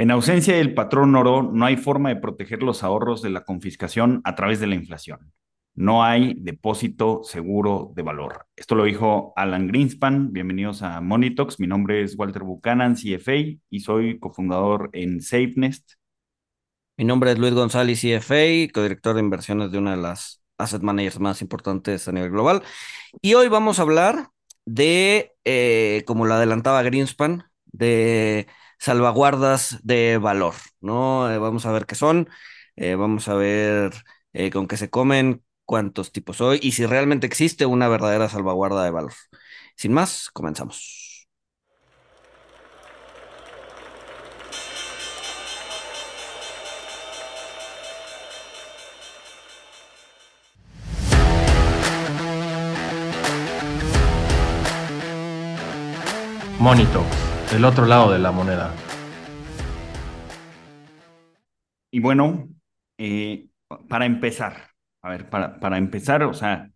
En ausencia del patrón oro, no hay forma de proteger los ahorros de la confiscación a través de la inflación. No hay depósito seguro de valor. Esto lo dijo Alan Greenspan. Bienvenidos a Monitox. Mi nombre es Walter Buchanan, CFA, y soy cofundador en SafeNest. Mi nombre es Luis González, CFA, codirector de inversiones de una de las asset managers más importantes a nivel global. Y hoy vamos a hablar de, eh, como lo adelantaba Greenspan, de salvaguardas de valor, ¿no? Eh, vamos a ver qué son, eh, vamos a ver con qué se comen, cuántos tipos hay y si realmente existe una verdadera salvaguarda de valor. Sin más, comenzamos. Monito, el otro lado de la moneda. Y bueno, eh, para empezar, a ver, para, para empezar, o sea,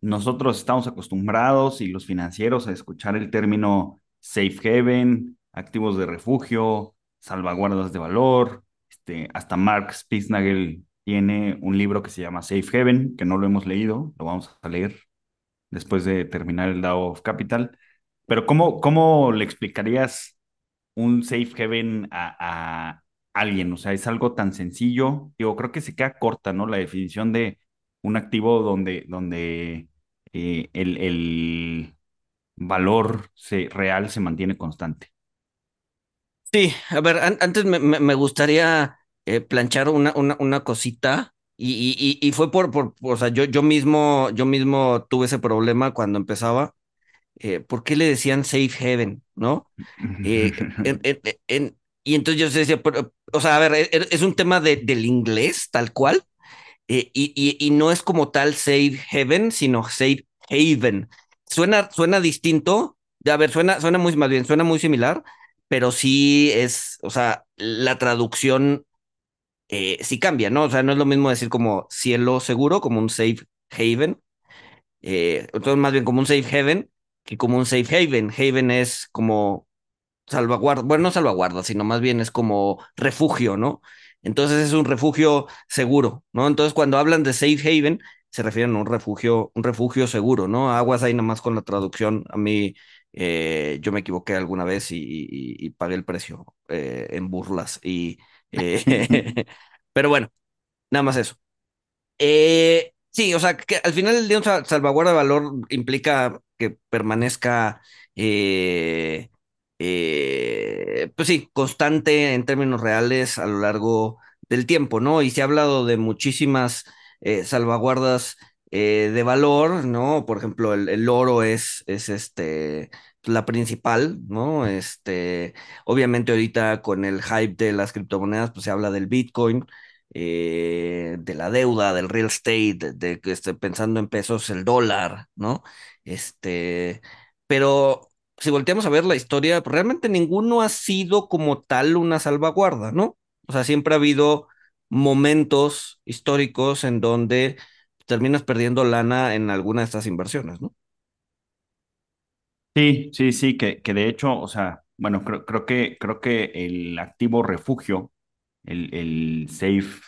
nosotros estamos acostumbrados y los financieros a escuchar el término safe haven, activos de refugio, salvaguardas de valor. Este, hasta Mark Spitznagel tiene un libro que se llama Safe Haven, que no lo hemos leído, lo vamos a leer después de terminar el DAO of Capital. Pero ¿cómo, cómo le explicarías un safe haven a, a alguien? O sea, es algo tan sencillo. Digo, creo que se queda corta, ¿no? La definición de un activo donde, donde eh, el, valor se, real se mantiene constante. Sí, a ver, antes me, gustaría eh, planchar una, una, cosita y, y, fue por, por, o sea, yo, yo, mismo, yo mismo tuve ese problema cuando empezaba. Eh, ¿Por qué le decían safe haven, no? y entonces yo decía, o sea, a ver, e, e, es un tema de, del inglés, tal cual, eh, y, no es como tal Save Heaven, sino Save Haven. Suena, suena distinto, a ver, suena, suena muy, más bien, suena muy similar, pero sí es, o sea, la traducción eh, sí cambia, ¿no? O sea, no es lo mismo decir como cielo seguro, como un safe haven, eh, entonces más bien como un safe haven que como un safe haven. Haven es como salvaguarda, bueno, no salvaguarda, sino más bien es como refugio, ¿no? Entonces es un refugio seguro, ¿no? Entonces cuando hablan de safe haven, se refieren a un refugio, un refugio seguro, ¿no? Aguas ahí nada más con la traducción. A mí, eh, yo me equivoqué alguna vez y, pagué el precio eh, en burlas. Y, eh, pero bueno, nada más eso. sí, o sea, que al final el día salvaguarda de valor implica que permanezca eh, pues sí, constante en términos reales a lo largo del tiempo, ¿no? Y se ha hablado de muchísimas eh, salvaguardas eh, de valor, ¿no? Por ejemplo, el, oro es, es este, la principal, ¿no? Este, obviamente ahorita con el hype de las criptomonedas, pues se habla del Bitcoin, de la deuda, del real estate, de que esté pensando en pesos, el dólar, ¿no? Este, pero si volteamos a ver la historia, pues, realmente ninguno ha sido como tal una salvaguarda, ¿no? O sea, siempre ha habido momentos históricos en donde terminas perdiendo lana en alguna de estas inversiones, ¿no? Sí, sí, sí, que, que de hecho, o sea, bueno, creo, creo, que, creo que el activo refugio, el, el safe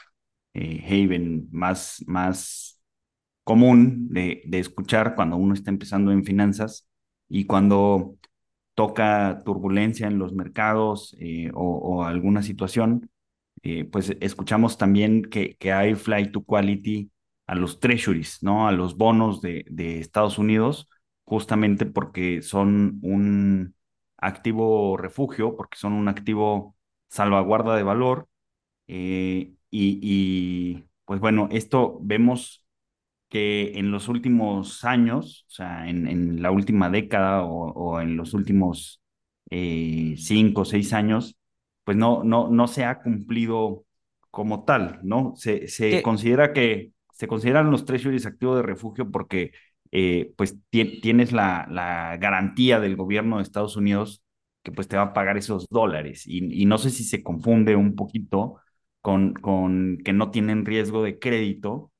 eh, haven más, más común de, de escuchar cuando uno está empezando en finanzas y cuando toca turbulencia en los mercados eh, o, alguna situación, eh, pues escuchamos también que, que hay flight to quality a los treasuries, ¿no? A los bonos de, de Estados Unidos, justamente porque son un activo refugio, porque son un activo salvaguarda de valor. Eh, y, pues bueno, esto vemos que en los últimos años, o sea, en, la última década o, en los últimos eh, cinco o seis años, pues no, no, no se ha cumplido como tal, ¿no? Se, se considera que se consideran los treasuries activos de refugio porque eh, pues tienes la, la garantía del gobierno de Estados Unidos que pues te va a pagar esos dólares y, y no sé si se confunde un poquito con, con que no tienen riesgo de crédito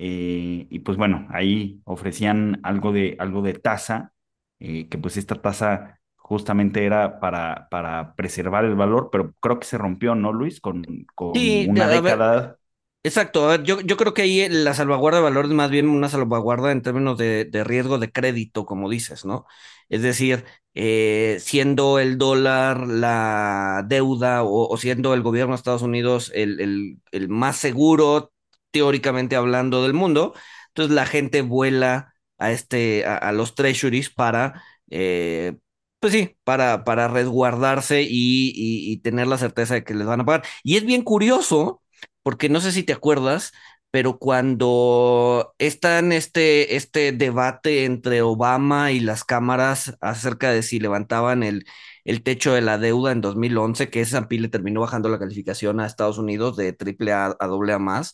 eh, y pues bueno, ahí ofrecían algo de, algo de tasa, eh, que pues esta tasa justamente era para, para preservar el valor, pero creo que se rompió, ¿no, Luis? Con, con Sí, de- una ver, década. exacto. A ver, yo, yo creo que ahí la salvaguarda de valor es más bien una salvaguarda en términos de, de riesgo de crédito, como dices, ¿no? Es decir, eh, siendo el dólar la deuda o, o siendo el gobierno de Estados Unidos el, el, el más seguro, teóricamente hablando, del mundo, entonces la gente vuela a, este, a, los treasuries para... eh, Pues sí, para, para resguardarse y, tener la certeza de que les van a pagar. Y es bien curioso, porque no sé si te acuerdas, pero cuando está en este, este debate entre Obama y las cámaras acerca de si levantaban el, el techo de la deuda en 2011, que ese le terminó bajando la calificación a Estados Unidos de triple A a doble A más,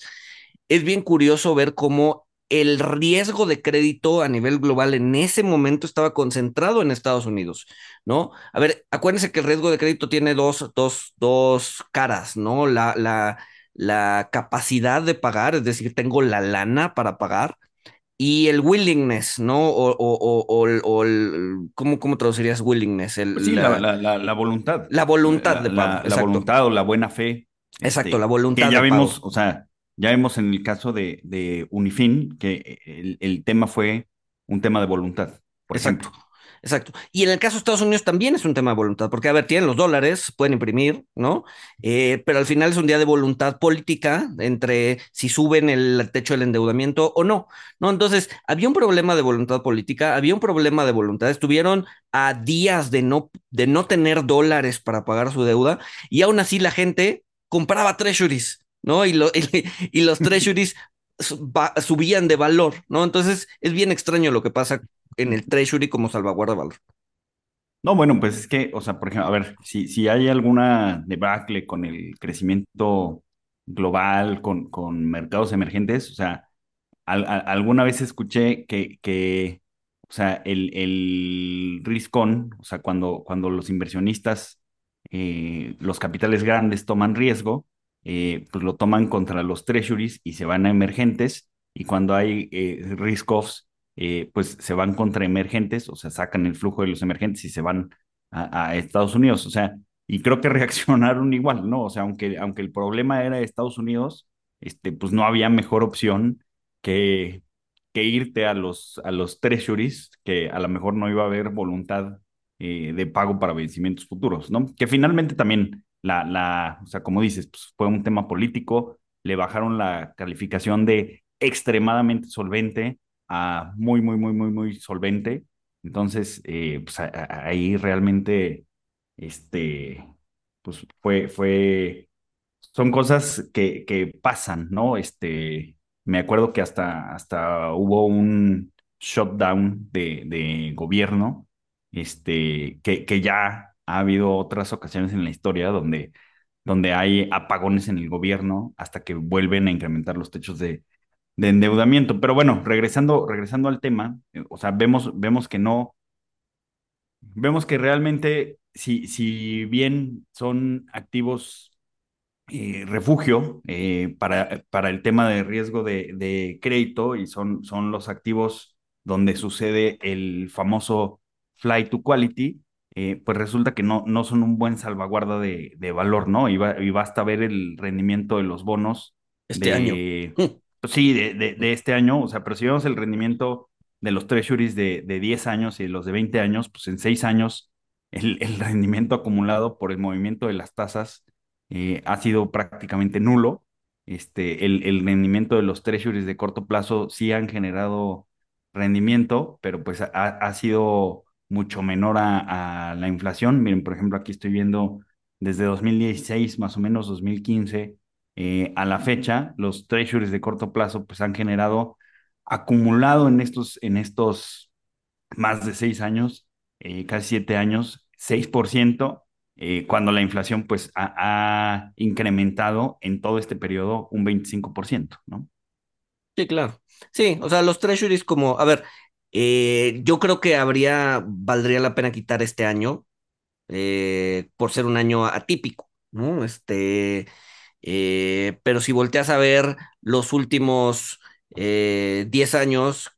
es bien curioso ver cómo el riesgo de crédito a nivel global en ese momento estaba concentrado en Estados Unidos, ¿no? A ver, acuérdense que el riesgo de crédito tiene dos, dos, dos caras, ¿no? La, la, la capacidad de pagar, es decir, tengo la lana para pagar, y el willingness, ¿no? O, o, o, o el- ¿cómo, cómo traducirías willingness? El, sí, la, la, la, la, la voluntad. la voluntad La, de pago, la, la voluntad o la buena fe. Exacto, la Este, voluntad que ya de vimos, pago. o sea, ya vimos en el caso de, Unifin que el, el tema fue un tema de voluntad, por Exacto, ejemplo. exacto. Y en el caso de Estados Unidos también es un tema de voluntad, porque, a ver, tienen los dólares, pueden imprimir, ¿no? Eh, pero al final es un día de voluntad política entre si suben el techo del endeudamiento o no, ¿no? Entonces, había un problema de voluntad política, había un problema de voluntad. Estuvieron a días de no, de no tener dólares para pagar su deuda y aún así la gente compraba treasuries, ¿no? Y, lo- y, los treasuries subían de valor, ¿no? Entonces, es bien extraño lo que pasa en el treasury como salvaguarda de valor. No, bueno, pues es que, o sea, por ejemplo, a ver, si, si hay alguna debacle con el crecimiento global, con, con mercados emergentes, o sea, alguna vez escuché que, que o sea, el, el risk on, o sea, cuando, cuando los inversionistas, eh, los capitales grandes toman riesgo, eh, pues lo toman contra los treasuries y se van a emergentes, y cuando hay eh, risk offs, eh, pues se van contra emergentes, o sea, sacan el flujo de los emergentes y se van a, Estados Unidos, o sea, y creo que reaccionaron igual, ¿no? O sea, aunque, aunque el problema era de Estados Unidos, este, pues no había mejor opción que, que irte a los, a los treasuries, que a lo mejor no iba a haber voluntad de pago para vencimientos futuros, ¿no? Que finalmente también, la, la, o sea, como dices, pues fue un tema político, le bajaron la calificación de extremadamente solvente a muy, muy, muy, muy, muy solvente. Entonces, eh, pues ahí realmente, este, pues fue, fue, son cosas que, que pasan, ¿no? Este, me acuerdo que hasta, hasta hubo un shutdown de, de gobierno, este, que, que ya ha habido otras ocasiones en la historia donde, donde hay apagones en el gobierno hasta que vuelven a incrementar los techos de, de endeudamiento. Pero bueno, regresando, regresando al tema, eh, o sea, vemos, vemos que no, vemos que realmente, si, si bien son activos eh, refugio eh, para, para el tema de riesgo de, de crédito y son, son los activos donde sucede el famoso fly to quality, eh, pues resulta que no, no son un buen salvaguarda de, de valor, ¿no? Y, ba- y basta ver el rendimiento de los bonos Este año. de, pues sí, de, de, de este año, o sea, pero si vemos el rendimiento de los treasuries de, de 10 años y los de 20 años, pues en 6 años el, el rendimiento acumulado por el movimiento de las tasas eh, ha sido prácticamente nulo. Este, el, el rendimiento de los treasuries de corto plazo sí han generado rendimiento, pero pues ha, ha sido mucho menor a, la inflación. Miren, por ejemplo, aquí estoy viendo desde 2016, más o menos 2015, eh, a la fecha, los treasuries de corto plazo pues han generado acumulado en estos, en estos más de seis años, eh, casi siete años, 6%, eh, cuando la inflación pues ha, ha, incrementado en todo este periodo un 25%, ¿no? Sí, claro. Sí, o sea, los treasuries como, a ver, eh, yo creo que habría, valdría la pena quitar este año eh, por ser un año atípico, ¿no? Este, eh, pero si volteas a ver los últimos eh, 10 años,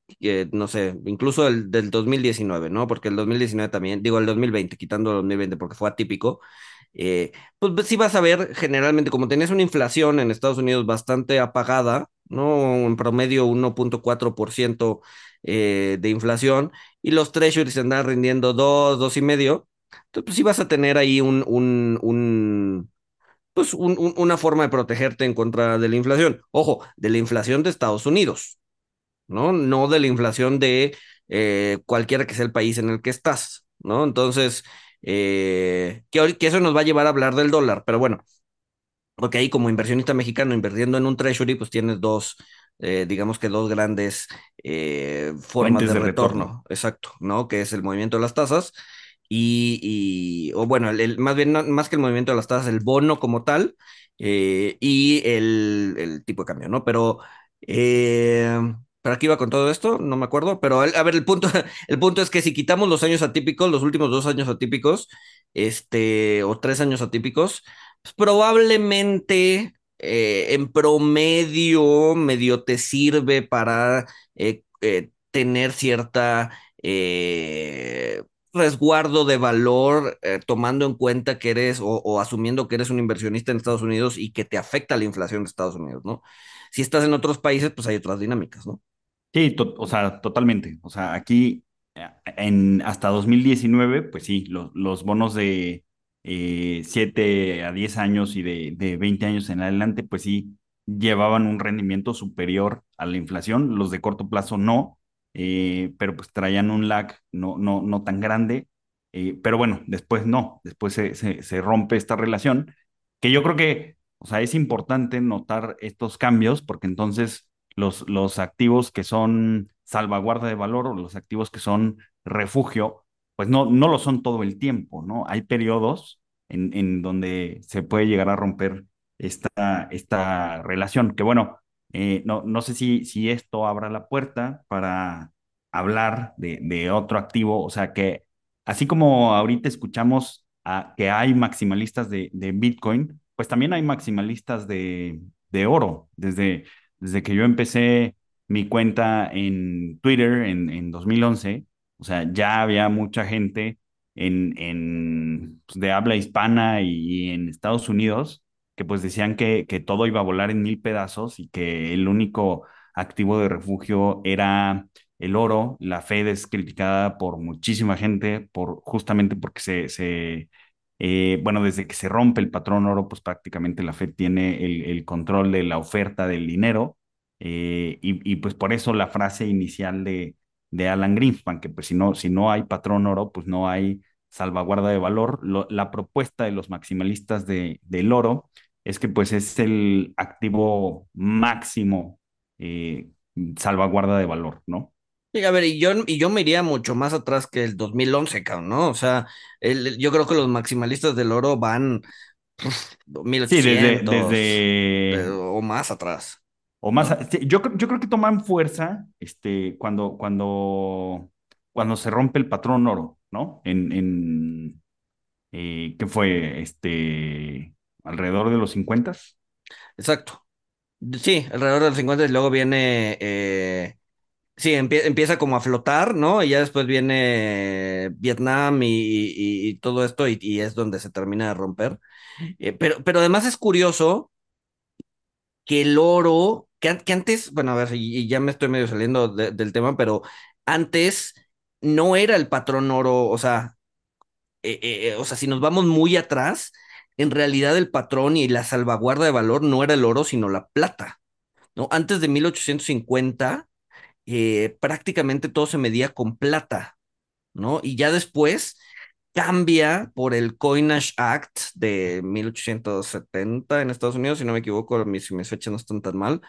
no sé, incluso el del 2019, ¿no? Porque el 2019 también, digo el 2020, quitando el 2020 porque fue atípico, eh, pues sí vas a ver generalmente, como tenés una inflación en Estados Unidos bastante apagada, ¿no? En promedio 1.4% eh, de inflación y los treasuries andan rindiendo 2, 2,5%, entonces pues sí vas a tener ahí un, un, pues un, un, una forma de protegerte en contra de la inflación. Ojo, de la inflación de Estados Unidos, ¿no? No de la inflación de eh, cualquiera que sea el país en el que estás, ¿no? Entonces, eh, que, que, eso nos va a llevar a hablar del dólar, pero bueno, porque ahí como inversionista mexicano invirtiendo en un treasury, pues tienes dos, eh, digamos que dos grandes eh, formas de, de retorno. retorno. exacto, ¿no? Que es el movimiento de las tasas y, y o bueno, el, el, más bien, más que el movimiento de las tasas, el bono como tal eh, y el, el, tipo de cambio, ¿no? Pero, ¿para qué iba con todo esto? No me acuerdo, pero a ver, el punto, el punto es que si quitamos los años atípicos, los últimos dos años atípicos, este, o tres años atípicos, pues probablemente eh, en promedio medio te sirve para eh, eh, tener cierta resguardo de valor, tomando en cuenta que eres o, asumiendo que eres un inversionista en Estados Unidos y que te afecta la inflación de Estados Unidos, ¿no? Si estás en otros países, pues hay otras dinámicas, ¿no? Sí, o sea, totalmente. O sea, aquí en hasta 2019, pues sí, lo, los bonos de eh, 7 a 10 años y de, de 20 años en adelante, pues sí, llevaban un rendimiento superior a la inflación. Los de corto plazo no, eh, pero pues traían un lag no, no, no tan grande. Eh, pero bueno, después no, después se, se, se, rompe esta relación, que yo creo que, o sea, es importante notar estos cambios porque entonces los, los activos que son salvaguarda de valor o los activos que son refugio, pues no, no lo son todo el tiempo, ¿no? Hay periodos en, en donde se puede llegar a romper esta, esta relación, que bueno, eh, no, no sé si, si esto abra la puerta para hablar de, otro activo, o sea que así como ahorita escuchamos que hay maximalistas de, de, Bitcoin, pues también hay maximalistas de, de oro. Desde, desde que yo empecé mi cuenta en Twitter en, en 2011, o sea, ya había mucha gente en, en pues, de habla hispana y, en Estados Unidos que pues decían que, que todo iba a volar en mil pedazos y que el único activo de refugio era el oro. La Fed es criticada por muchísima gente, por, justamente porque se, se eh, bueno, desde que se rompe el patrón oro, pues prácticamente la Fed tiene el, el control de la oferta del dinero. Eh, y, y, pues por eso la frase inicial de, de Alan Greenspan, que pues si no, si no hay patrón oro, pues no hay salvaguarda de valor. Lo, la propuesta de los maximalistas de, del oro es que pues es el activo máximo eh, salvaguarda de valor, ¿no? Sí, a ver, y yo, y yo me iría mucho más atrás que el 2011, cabrón, ¿no? O sea, el, yo creo que los maximalistas del oro van uf, 1800 sí, desde, desde... o más atrás. O más, ¿no? yo, yo creo que toman fuerza este, cuando, cuando, cuando se rompe el patrón oro, ¿no? En, en eh, ¿qué fue? Este, alrededor de los 50. Exacto. Sí, alrededor de los 50 y luego viene, eh, sí, empie empieza como a flotar, ¿no? Y ya después viene Vietnam y, y, y todo esto y, y, es donde se termina de romper. Eh, pero, pero además es curioso que el oro, que, antes, bueno, a ver, y, ya me estoy medio saliendo de, del tema, pero antes no era el patrón oro, o sea, eh, eh, o sea, si nos vamos muy atrás, en realidad el patrón y la salvaguarda de valor no era el oro, sino la plata. ¿no? Antes de 1850, eh, prácticamente todo se medía con plata, ¿no? Y ya después cambia por el Coinage Act de 1870 en Estados Unidos, si no me equivoco, mis, mis fechas no están tan mal.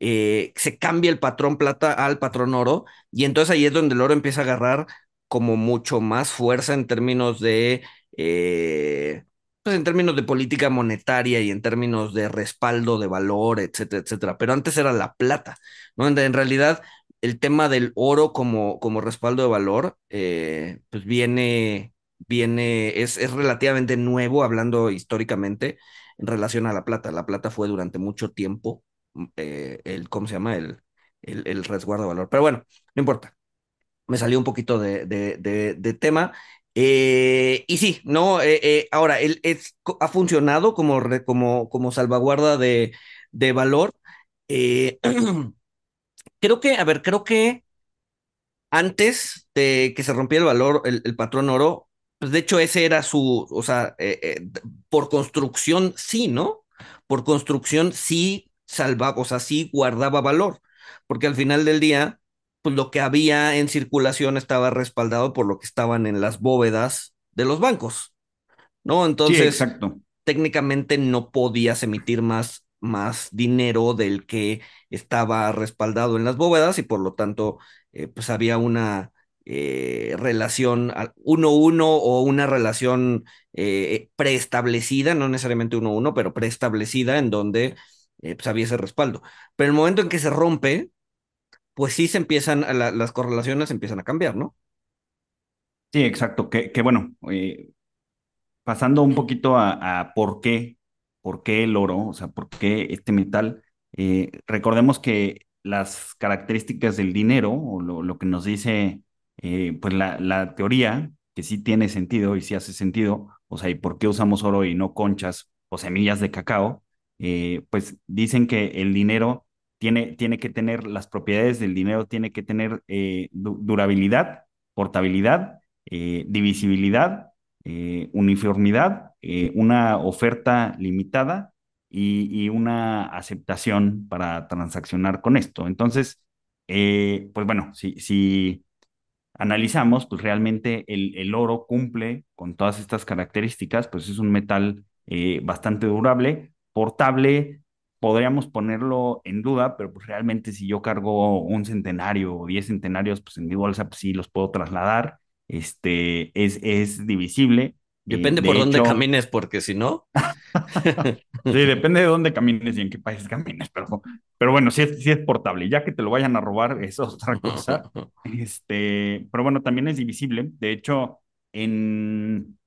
Eh, se cambia el patrón plata al patrón oro, y entonces ahí es donde el oro empieza a agarrar como mucho más fuerza en términos de eh, pues en términos de política monetaria y en términos de respaldo de valor, etcétera, etcétera. Pero antes era la plata, ¿no? En realidad, el tema del oro como, como respaldo de valor, eh, pues viene, viene, es, es relativamente nuevo, hablando históricamente, en relación a la plata. La plata fue durante mucho tiempo, eh, el, ¿cómo se llama? El, el, resguardo de valor. Pero bueno, no importa. Me salió un poquito de, de, tema. Eh, y sí, no, eh, ahora, él es, ha funcionado como, como, como salvaguarda de, valor. Creo que, a ver, creo que antes de que se rompiera el valor, el patrón oro, pues de hecho ese era su, o sea, eh, eh, por construcción sí, ¿no? Por construcción sí salvaba, o sea, sí guardaba valor, porque al final del día, pues lo que había en circulación estaba respaldado por lo que estaban en las bóvedas de los bancos, ¿no? Sí, Entonces, exacto. técnicamente no podías emitir más, más dinero del que estaba respaldado en las bóvedas y por lo tanto, eh, pues había una eh, relación uno uno o una relación eh, preestablecida, no necesariamente uno uno, pero preestablecida en donde eh, pues había ese respaldo. Pero el momento en que se rompe, pues sí se empiezan, la, las correlaciones empiezan a cambiar, ¿no? Sí, exacto. Que, bueno, eh, pasando un poquito a, a por qué, por qué el oro, o sea, por qué este metal, recordemos que las características del dinero, o lo, lo que nos dice, eh, pues la, la teoría, que sí tiene sentido y sí hace sentido, o sea, y por qué usamos oro y no conchas o semillas de cacao, eh, pues dicen que el dinero tiene, tiene que tener, las propiedades del dinero tiene que tener eh, du- durabilidad, portabilidad, divisibilidad uniformidad, una oferta limitada y, y, una aceptación para transaccionar con esto. Entonces, pues bueno, si, si analizamos, pues realmente el, el, oro cumple con todas estas características, pues es un metal eh, bastante durable, portable, podríamos ponerlo en duda, pero pues realmente si yo cargo un centenario o diez centenarios, pues en mi bolsa pues sí los puedo trasladar, este, es, es divisible. Depende por de dónde hecho, camines, porque si no. sí, depende de dónde camines y en qué país camines, pero, pero bueno, sí es, sí es portable. Ya que te lo vayan a robar, es otra cosa. Este, pero bueno, también es divisible. De hecho, en,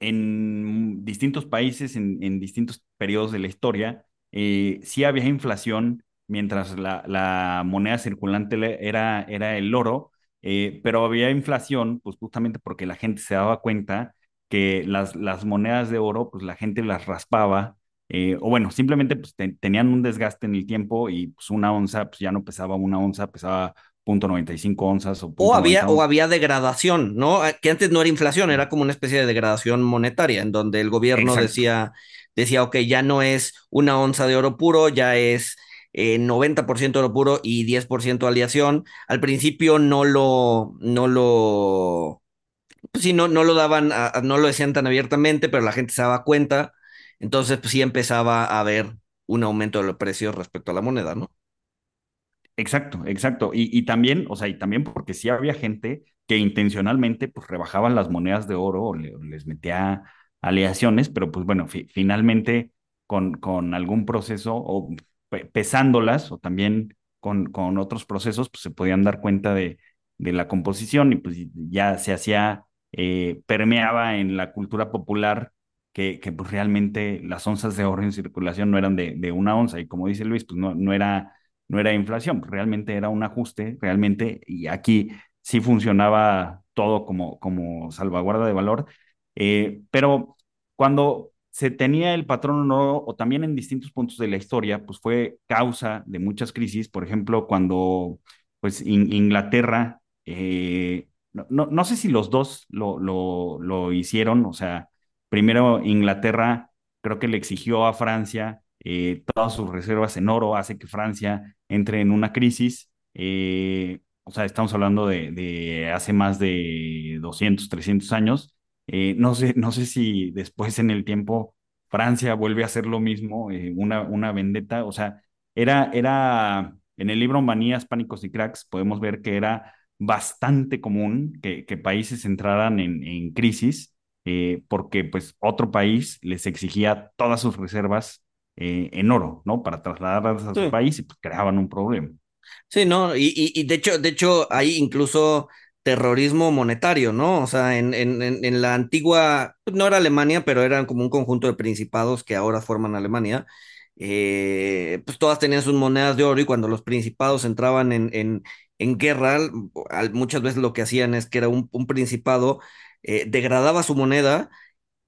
en distintos países, en, en distintos periodos de la historia, eh, sí había inflación mientras la, la moneda circulante era, era el oro, eh, pero había inflación, pues justamente porque la gente se daba cuenta que las, las monedas de oro, pues la gente las raspaba, eh, o bueno, simplemente pues te, tenían un desgaste en el tiempo y pues una onza, pues ya no pesaba una onza, pesaba 0.95 onzas o O había, 0.90 o había degradación, ¿no? Ah, Que antes no era inflación, era como una especie de degradación monetaria, en donde el gobierno Exacto. decía, decía, ok, ya no es una onza de oro puro, ya es eh, 90% oro puro y 10% aleación. Al principio no lo, no lo, pues sí, no, no lo daban, no lo decían tan abiertamente, pero la gente se daba cuenta. Entonces, pues sí empezaba a haber un aumento de los precios respecto a la moneda, ¿no? Exacto, exacto. Y, y también, o sea, y también porque sí había gente que intencionalmente pues rebajaban las monedas de oro o, le- o les metía aleaciones, pero pues bueno, fi- finalmente con, con algún proceso o pe- pesándolas o también con, con otros procesos, pues se podían dar cuenta de, de la composición y pues ya se hacía, eh, permeaba en la cultura popular que, que pues realmente las onzas de oro en circulación no eran de, de una onza. Y como dice Luis, pues no, no era no era inflación, realmente era un ajuste, realmente, y aquí sí funcionaba todo como, como salvaguarda de valor, eh, pero cuando se tenía el patrón oro, o también en distintos puntos de la historia, pues fue causa de muchas crisis, por ejemplo, cuando pues in, Inglaterra, eh, no, no, no, sé si los dos lo, lo, lo hicieron, o sea, primero Inglaterra creo que le exigió a Francia eh, todas sus reservas en oro, hace que Francia entre en una crisis. Eh, o sea, estamos hablando de, de, hace más de 200, 300 años. Eh, no, sé, no sé si después en el tiempo Francia vuelve a hacer lo mismo, una, una vendetta. O sea, era, era en el libro Manías, Pánicos y Cracks, podemos ver que era bastante común que, que países entraran en, en crisis eh, porque pues otro país les exigía todas sus reservas eh, en oro, ¿no? Para trasladarlas a su país y pues creaban un problema. Sí, ¿no? Y, y, y de hecho, de hecho, hay incluso terrorismo monetario, ¿no? O sea, en, en, en, la antigua, pues, no era Alemania, pero eran como un conjunto de principados que ahora forman Alemania. eh, pues todas tenían sus monedas de oro y cuando los principados entraban en, en, en guerra, muchas veces lo que hacían es que era un, un principado, eh, degradaba su moneda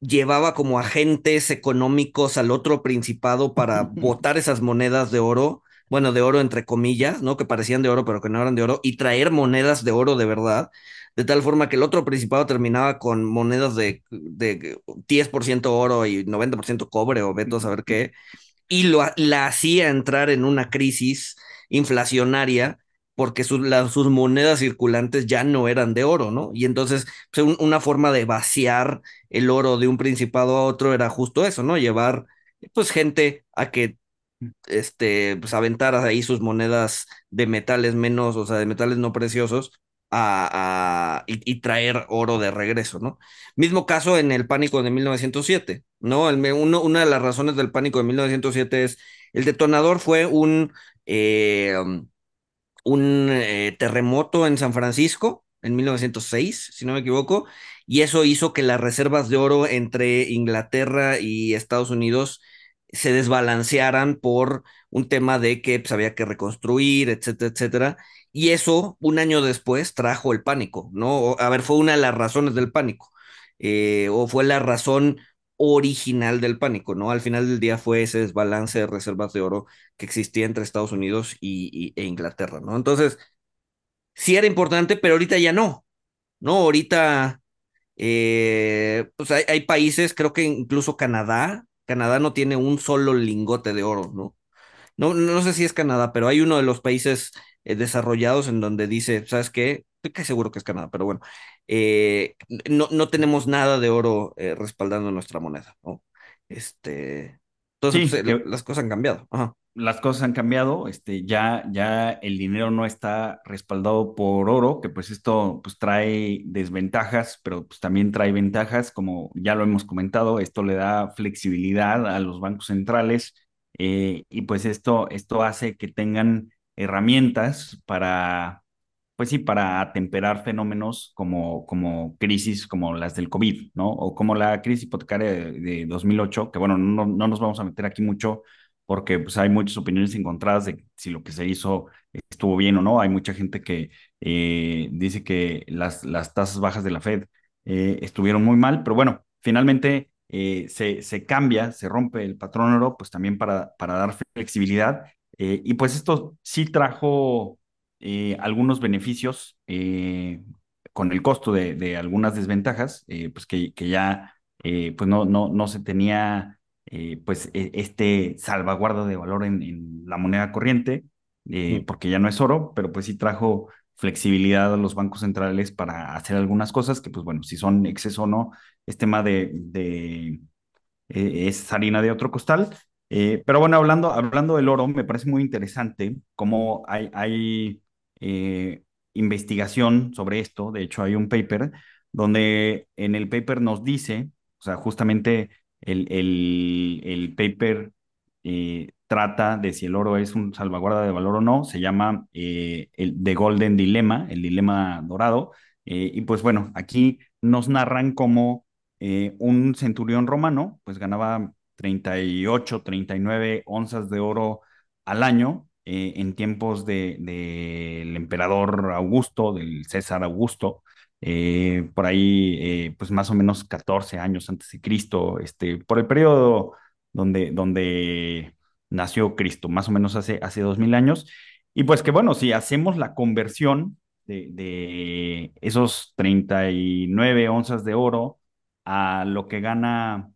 llevaba como agentes económicos al otro principado para botar esas monedas de oro, bueno, de oro entre comillas, ¿no? Que parecían de oro, pero que no eran de oro, y traer monedas de oro de verdad, de tal forma que el otro principado terminaba con monedas de, de 10% oro y 90% cobre o veto a saber qué, y lo, la hacía entrar en una crisis inflacionaria porque sus, monedas circulantes ya no eran de oro, ¿no? Y entonces pues, un, una forma de vaciar el oro de un principado a otro era justo eso, ¿no? Llevar pues gente a que este, pues aventara ahí sus monedas de metales menos, o sea, de metales no preciosos, a, y, traer oro de regreso, ¿no? Mismo caso en el pánico de 1907, ¿no? El, uno, una de las razones del pánico de 1907 es, el detonador fue un... Eh, un eh, terremoto en San Francisco en 1906, si no me equivoco, y eso hizo que las reservas de oro entre Inglaterra y Estados Unidos se desbalancearan por un tema de que pues, había que reconstruir, etcétera, etcétera. Y eso, un año después, trajo el pánico, ¿no? A ver, fue una de las razones del pánico, eh, o fue la razón original del pánico, ¿no? Al final del día fue ese desbalance de reservas de oro que existía entre Estados Unidos y, e Inglaterra, ¿no? Entonces, sí era importante, pero ahorita ya no, ¿no? Ahorita, eh, pues hay, hay, países, creo que incluso Canadá, Canadá no tiene un solo lingote de oro, ¿no? No, no sé si es Canadá, pero hay uno de los países eh, desarrollados en donde dice, ¿sabes qué? Estoy casi seguro que es Canadá, pero bueno, eh, no, no, tenemos nada de oro eh, respaldando nuestra moneda, ¿no? Este, entonces, Sí, pues, que las cosas han cambiado. Ajá. las cosas han cambiado, este, ya, ya el dinero no está respaldado por oro, que pues esto pues trae desventajas, pero pues también trae ventajas, como ya lo hemos comentado, esto le da flexibilidad a los bancos centrales eh, y pues esto, esto hace que tengan herramientas para pues sí, para atemperar fenómenos como, como crisis como las del COVID, ¿no? O como la crisis hipotecaria de, de 2008, que bueno, no, no nos vamos a meter aquí mucho porque pues hay muchas opiniones encontradas de si lo que se hizo estuvo bien o no. Hay mucha gente que eh, dice que las, las tasas bajas de la Fed eh, estuvieron muy mal, pero bueno, finalmente eh, se, se cambia, se rompe el patrón oro, pues también para, para dar flexibilidad. Eh, y pues esto sí trajo eh, algunos beneficios eh, con el costo de, de algunas desventajas, pues que, que ya pues no, no, no se tenía pues e- este salvaguarda de valor en, en la moneda corriente, porque ya no es oro, pero pues sí trajo flexibilidad a los bancos centrales para hacer algunas cosas que pues bueno, si son exceso o no, es tema de, de es harina de otro costal. Eh, pero bueno, hablando, hablando del oro, me parece muy interesante cómo hay, eh, investigación sobre esto. De hecho, hay un paper donde en el paper nos dice, o sea, justamente el, el, el paper eh, trata de si el oro es un salvaguarda de valor o no. Se llama el The Golden Dilemma, el dilema dorado. Y pues bueno, aquí nos narran cómo un centurión romano, pues ganaba 38, 39 onzas de oro al año eh, en tiempos del de, emperador Augusto, del César Augusto, eh, por ahí, eh, pues más o menos 14 años antes de Cristo, este, por el periodo donde, donde nació Cristo, más o menos hace, hace 2000 años. Y pues que bueno, si hacemos la conversión de, de esos 39 onzas de oro, a lo que gana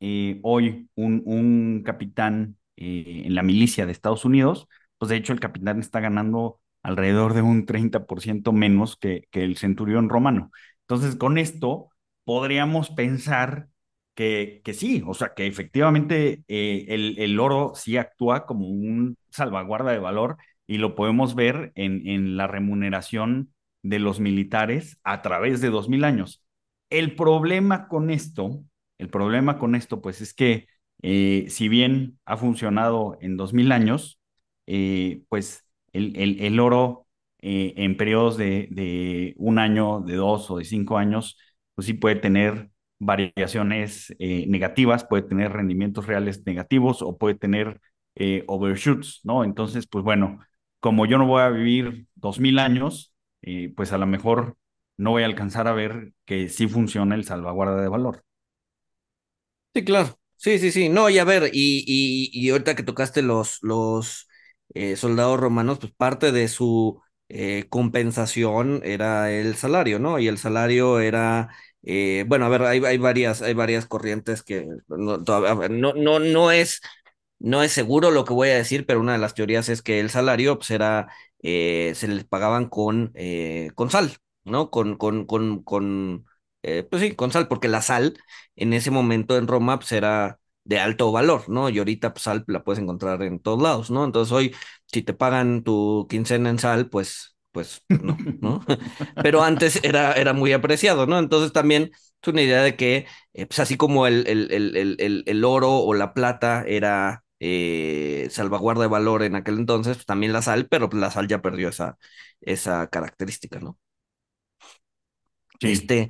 eh, hoy un, un capitán eh, en la milicia de Estados Unidos, pues de hecho el capitán está ganando alrededor de un 30% menos que, que el centurión romano. Entonces, con esto podríamos pensar que, que sí, o sea, que efectivamente eh, el, el oro sí actúa como un salvaguarda de valor y lo podemos ver en, en la remuneración de los militares a través de dos mil años. El problema con esto, el problema con esto, pues es que eh, si bien ha funcionado en 2000 años, eh, pues el, oro eh, en periodos de, un año, de dos o de cinco años, pues sí puede tener variaciones negativas, puede tener rendimientos reales negativos o puede tener overshoots, ¿no? Entonces, pues bueno, como yo no voy a vivir dos mil años, pues a lo mejor no voy a alcanzar a ver que sí funciona el salvaguarda de valor. Sí, claro. Sí, sí, sí. No, y a ver, y, y, y ahorita que tocaste los, los eh, soldados romanos, pues parte de su eh, compensación era el salario, ¿no? Y el salario era, eh, bueno, a ver, hay, hay varias, hay varias corrientes que no, no, no, no es, no es seguro lo que voy a decir, pero una de las teorías es que el salario, pues era, eh, se les pagaban con, eh, con sal, ¿no? Con, con, con, con, eh, pues sí, con sal, porque la sal en ese momento en Roma pues era de alto valor, ¿no? Y ahorita pues, sal la puedes encontrar en todos lados, ¿no? Entonces hoy, si te pagan tu quincena en sal, pues, pues, no, ¿no? Pero antes era, era muy apreciado, ¿no? Entonces también es una idea de que, eh, pues así como el, el, el, el oro o la plata era eh, salvaguarda de valor en aquel entonces, pues también la sal, pero pues, la sal ya perdió esa, esa característica, ¿no? Este,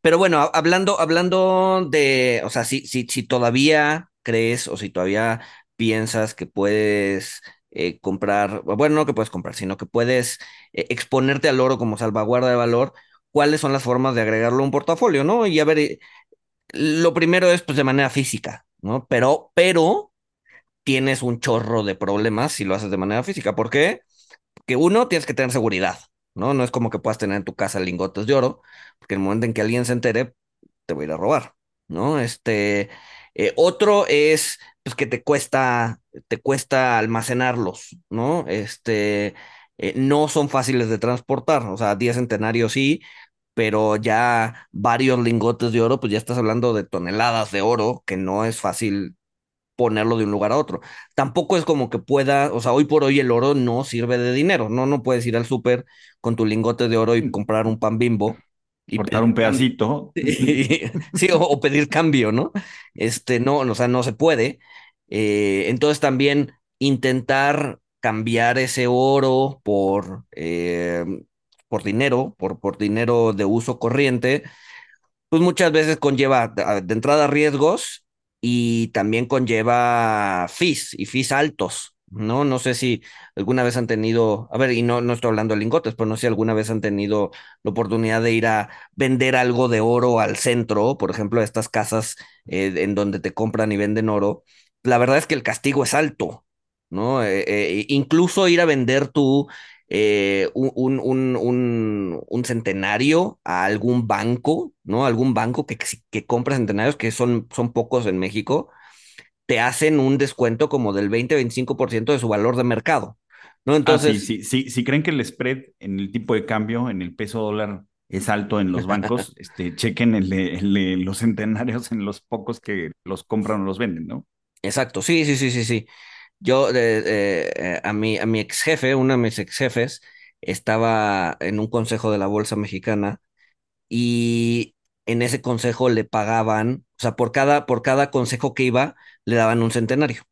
pero bueno, ha- hablando, hablando de, o sea, si, si, si todavía crees o si todavía piensas que puedes eh, comprar, bueno, no que puedes comprar, sino que puedes eh, exponerte al oro como salvaguarda de valor, ¿cuáles son las formas de agregarlo a un portafolio, no? Y a ver, eh, lo primero es pues de manera física, ¿no? Pero, pero tienes un chorro de problemas si lo haces de manera física. ¿Por qué? que uno, tienes que tener seguridad, ¿no? No es como que puedas tener en tu casa lingotes de oro, porque en el momento en que alguien se entere, te va a ir a robar, ¿no? Este, eh, otro es, pues, que te cuesta, te cuesta almacenarlos, ¿no? Este, eh, no son fáciles de transportar, o sea, 10 centenarios sí, pero ya varios lingotes de oro, pues ya estás hablando de toneladas de oro, que no es fácil ponerlo de un lugar a otro. Tampoco es como que pueda, o sea, hoy por hoy el oro no sirve de dinero, no, no puedes ir al súper con tu lingote de oro y comprar un pan Bimbo y cortar un pedacito. Sí, o, o pedir cambio, ¿no? Este, no, o sea, no se puede. Eh, entonces también intentar cambiar ese oro por, eh, por dinero, por, por dinero de uso corriente, pues muchas veces conlleva de entrada riesgos y también conlleva fees y fees altos, ¿no? No sé si alguna vez han tenido, a ver, y no, no estoy hablando de lingotes, pero no sé si alguna vez han tenido la oportunidad de ir a vender algo de oro al centro, por ejemplo, a estas casas eh, en donde te compran y venden oro. La verdad es que el castigo es alto, ¿no? Eh, eh, incluso ir a vender tu eh, un, un, un, un, centenario a algún banco, ¿no? Algún banco que, que compra centenarios, que son, son pocos en México, te hacen un descuento como del 20-25% de su valor de mercado, ¿no? Ah, sí, Entonces, sí, sí. Si creen que el spread en el tipo de cambio, en el peso dólar, es alto en los bancos, este, chequen el el los centenarios en los pocos que los compran o los venden, ¿no? exacto, sí, sí, sí, sí, sí. Yo, eh, a mi, a mi ex jefe, uno de mis ex jefes, estaba en un consejo de la Bolsa Mexicana y en ese consejo le pagaban, o sea, por cada, por cada consejo que iba, le daban un centenario,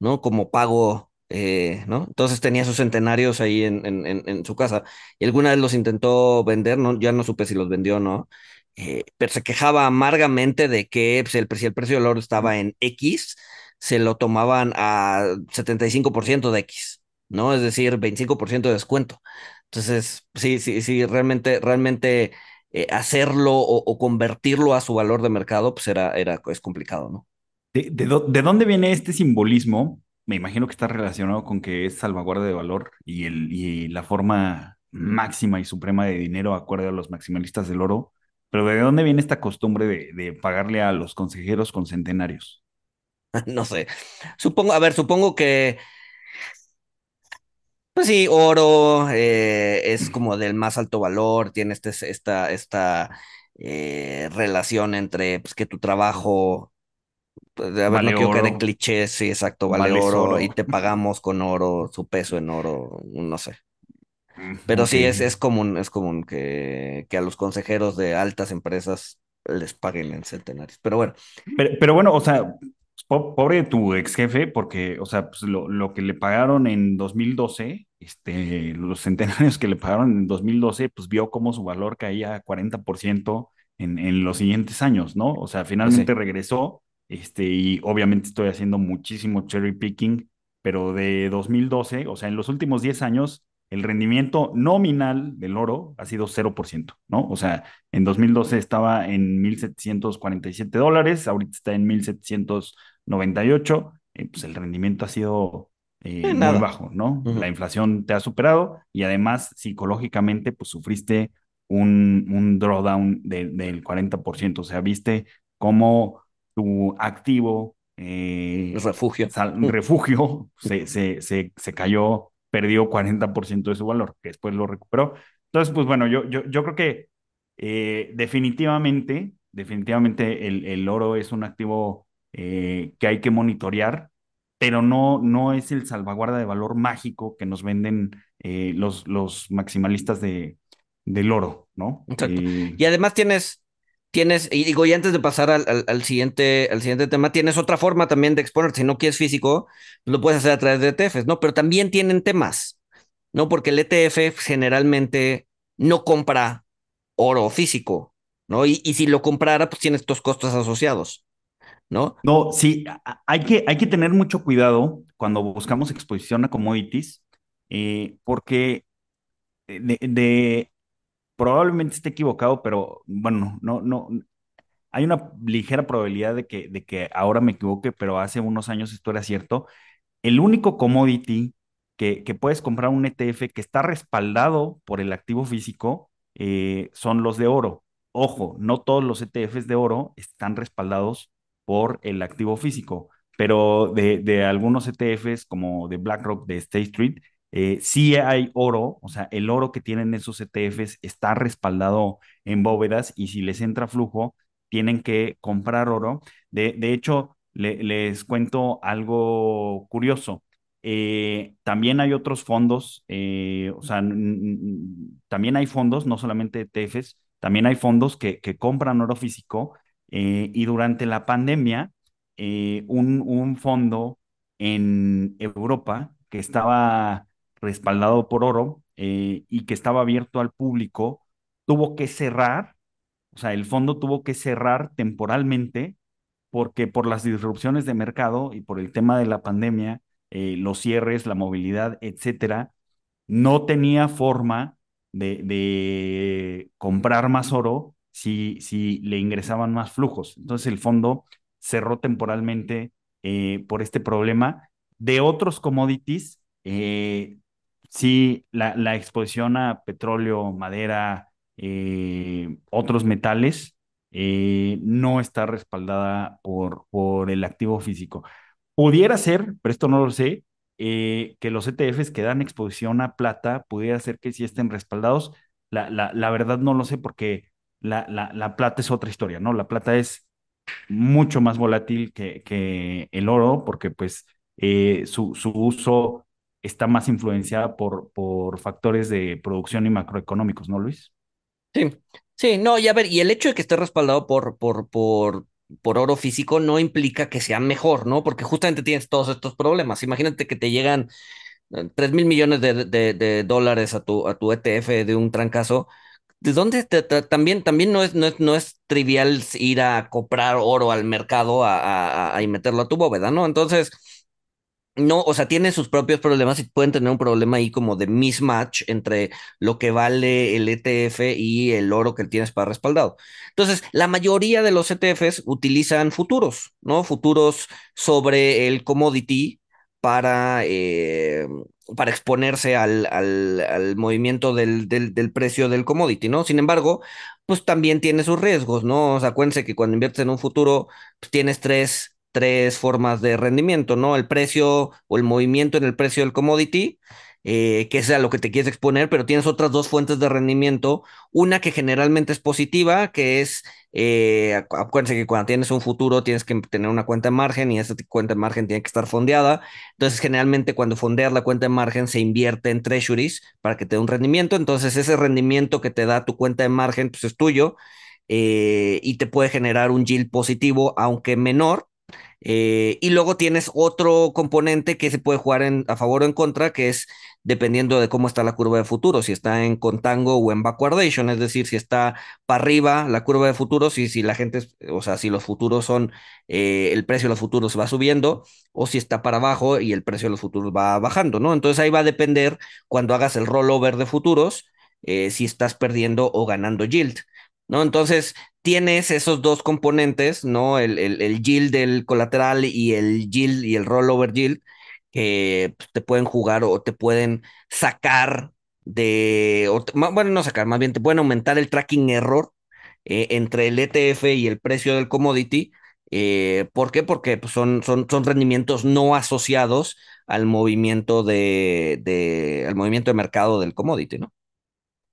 ¿no? Como pago, eh, ¿no? Entonces tenía sus centenarios ahí en, en, en, su casa y alguna vez los intentó vender, ¿no? Ya no supe si los vendió o no, eh, pero se quejaba amargamente de que pues, el, el precio del oro estaba en X, se lo tomaban a 75% de X, ¿no? Es decir, 25% de descuento. Entonces, sí, sí, sí, realmente, realmente eh, hacerlo o, convertirlo a su valor de mercado, pues era, era es complicado, ¿no? ¿De, de, do, ¿De, dónde viene este simbolismo? Me imagino que está relacionado con que es salvaguarda de valor y, el, y la forma máxima y suprema de dinero, acuerdo a los maximalistas del oro. Pero ¿de dónde viene esta costumbre de, de pagarle a los consejeros con centenarios? no sé. Supongo, a ver, supongo que Pues sí, oro eh, es como del más alto valor, tiene este, esta, esta eh, relación entre pues, que tu trabajo, pues, a ver, no Vale quiero caer en oro, clichés, sí, exacto, vale vale oro y te pagamos con oro, su peso en oro, no sé. Pero sí, es, es común, es común que, que a los consejeros de altas empresas les paguen en centenarios. Pero bueno, Pero, pero bueno, o sea, pobre tu ex jefe, porque, o sea, pues lo, lo que le pagaron en 2012, este, los centenarios que le pagaron en 2012, pues vio cómo su valor caía 40%, en, en los siguientes años, ¿no? O sea, sí. finalmente regresó, este, y obviamente estoy haciendo muchísimo cherry picking, pero de 2012, o sea, en los últimos 10 años, el rendimiento nominal del oro ha sido cero por ciento ¿no? O sea, en 2012 estaba en 1.747 dólares, ahorita está en 1.798, eh, pues el rendimiento ha sido Eh, eh, muy bajo, ¿no? La inflación te ha superado y además psicológicamente pues sufriste un, un drawdown de- del 40%, o sea, viste cómo tu activo, eh, Refugio. sal- refugio, se, se, se, se cayó, perdió 40% de su valor, que después lo recuperó. Entonces, pues bueno, yo, yo, yo creo que eh, definitivamente, definitivamente el, el oro es un activo eh, que hay que monitorear pero no, no es el salvaguarda de valor mágico que nos venden eh, los, los maximalistas de, del oro, ¿no? Exacto. Eh, Y además tienes, tienes, y digo, y antes de pasar al, al, al siguiente, al siguiente tema, tienes otra forma también de exponer. Si no quieres físico, lo puedes hacer a través de ETFs, ¿no? Pero también tienen temas, ¿no? Porque el ETF generalmente no compra oro físico, ¿no? Y, y si lo comprara, pues tiene estos costos asociados, ¿no? no, sí, hay que, hay que tener mucho cuidado cuando buscamos exposición a commodities, eh, porque de, de- probablemente esté equivocado, pero bueno, no, no, hay una ligera probabilidad de que, de que ahora me equivoque, pero hace unos años esto era cierto el único commodity que, que puedes comprar un ETF que está respaldado por el activo físico eh, son los de oro. Ojo, no todos los ETFs de oro están respaldados por el activo físico, pero de, algunos ETFs como de BlackRock, de State Street, eh, sí hay oro, o sea, el oro que tienen esos ETFs está respaldado en bóvedas y si les entra flujo, tienen que comprar oro. De, de hecho, le, les cuento algo curioso. Eh, también hay otros fondos, eh, o sea, también hay fondos, no solamente ETFs, también hay fondos que, que compran oro físico eh, y durante la pandemia, eh, un, fondo en Europa que estaba respaldado por oro eh, y que estaba abierto al público, tuvo que cerrar, o sea, el fondo tuvo que cerrar temporalmente porque por las disrupciones de mercado y por el tema de la pandemia, los cierres, la movilidad, etcétera, no tenía forma de comprar más oro si, si le ingresaban más flujos. Entonces el fondo cerró temporalmente eh, por este problema. De otros commodities, eh, sí, la, exposición a petróleo, madera, eh, otros metales, eh, no está respaldada por, por el activo físico. Pudiera ser, pero esto no lo sé, que los ETFs que dan exposición a plata, pudiera ser que sí estén respaldados. La, la, la verdad no lo sé porque la, la, la, plata es otra historia, ¿no? La plata es mucho más volátil que, que el oro porque pues eh, su, su, uso está más influenciada por, por factores de producción y macroeconómicos, ¿no, Luis? Sí, sí, no, y a ver, y el hecho de que esté respaldado por, por, por, por oro físico no implica que sea mejor, ¿no? Porque justamente tienes todos estos problemas. Imagínate que te llegan eh, 3 mil millones de, de, de, dólares a tu, a tu ETF de un trancazo. ¿De dónde también, también no es, no, es, no es trivial ir a comprar oro al mercado a, a, a, y meterlo a tu bóveda, ¿no? Entonces, no, o sea, tiene sus propios problemas y pueden tener un problema ahí como de mismatch entre lo que vale el ETF y el oro que tienes para respaldado. Entonces, la mayoría de los ETFs utilizan futuros, ¿no? Futuros sobre el commodity para, eh, para exponerse al, al, movimiento del, del, del, precio del commodity, ¿no? Sin embargo, pues también tiene sus riesgos, ¿no? O sea, acuérdense que cuando inviertes en un futuro, pues tienes tres tres formas de rendimiento, ¿no? El precio o el movimiento en el precio del commodity, eh, que es a lo que te quieres exponer, pero tienes otras dos fuentes de rendimiento. Una que generalmente es positiva, que es, eh, acuérdense que cuando tienes un futuro tienes que tener una cuenta de margen y esa cuenta de margen tiene que estar fondeada. Entonces, generalmente cuando fondeas la cuenta de margen se invierte en treasuries para que te dé un rendimiento. Entonces, ese rendimiento que te da tu cuenta de margen, pues es tuyo. Eh, y te puede generar un yield positivo, aunque menor, Eh, y luego tienes otro componente que se puede jugar en, a favor o en contra, que es dependiendo de cómo está la curva de futuro, si está en contango o en backwardation, es decir, si está para arriba la curva de futuros y si la gente, o sea, si los futuros son, eh, el precio de los futuros va subiendo o si está para abajo y el precio de los futuros va bajando, ¿no? Entonces ahí va a depender cuando hagas el rollover de futuros, eh, si estás perdiendo o ganando yield. ¿No? Entonces, tienes esos dos componentes, ¿no? El, el, el yield del colateral y el yield y el rollover yield, que pues, te pueden jugar o te pueden sacar de, bueno, no sacar, más bien te pueden aumentar el tracking error eh, entre el ETF y el precio del commodity. Eh, ¿por qué? Porque pues, son, son, son rendimientos no asociados al movimiento de, de, al movimiento de mercado del commodity, ¿no?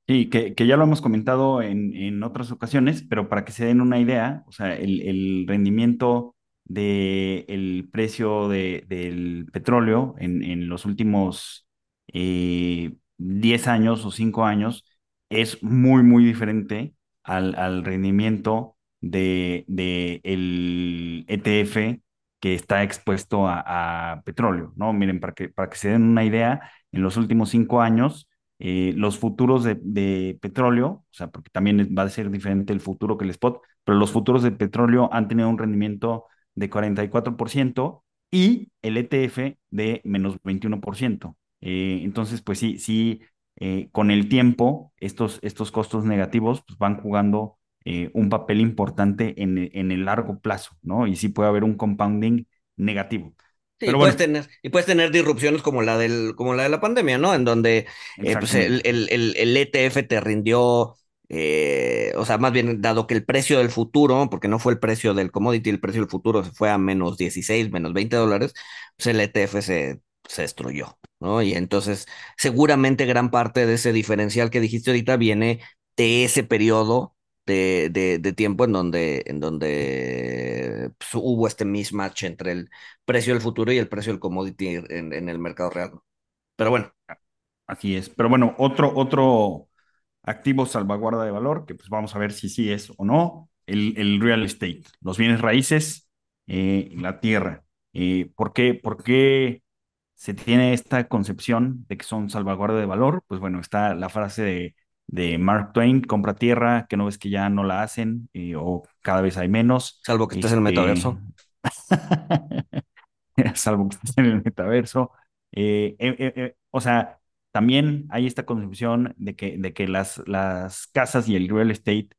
Sí, que, que ya lo hemos comentado en, en otras ocasiones, pero para que se den una idea, o sea, el, el rendimiento del precio de- del petróleo en, en los últimos eh, 10 años o 5 años es muy, muy diferente al, al rendimiento de, de el ETF que está expuesto a, a petróleo, ¿no? Miren, para que, para que se den una idea, en los últimos 5 años eh, los futuros de, petróleo, o sea, porque también va a ser diferente el futuro que el spot, pero los futuros de petróleo han tenido un rendimiento de 44% y el ETF de menos 21%. Eh, entonces, pues sí, sí, eh, con el tiempo, estos, estos costos negativos pues, van jugando eh, un papel importante en, en el largo plazo, ¿no? Y sí puede haber un compounding negativo. Sí, y puedes tener, y puedes tener disrupciones como la del, como la de la pandemia, ¿no? En donde eh, pues el, el, el, el ETF te rindió, eh, o sea, más bien dado que el precio del futuro, porque no fue el precio del commodity, el precio del futuro se fue a menos 16 menos 20 dólares, pues el ETF se, se destruyó, ¿no? Y entonces seguramente gran parte de ese diferencial que dijiste ahorita viene de ese periodo de, de, de tiempo en donde, en donde pues, hubo este mismatch entre el precio del futuro y el precio del commodity en, en el mercado real. Pero bueno, Así es. Pero bueno, otro, otro activo salvaguarda de valor, que pues vamos a ver si sí es o no, el, el real estate, los bienes raíces, eh, la tierra. Eh, ¿por qué, por qué se tiene esta concepción de que son salvaguarda de valor? Pues bueno, está la frase de, de Mark Twain, compra tierra, que no ves que ya no la hacen eh, o cada vez hay menos. salvo que estés en el Este, metaverso. salvo que estés en el metaverso. Eh, eh, eh, o sea, también hay esta concepción de que, de que las, las casas y el real estate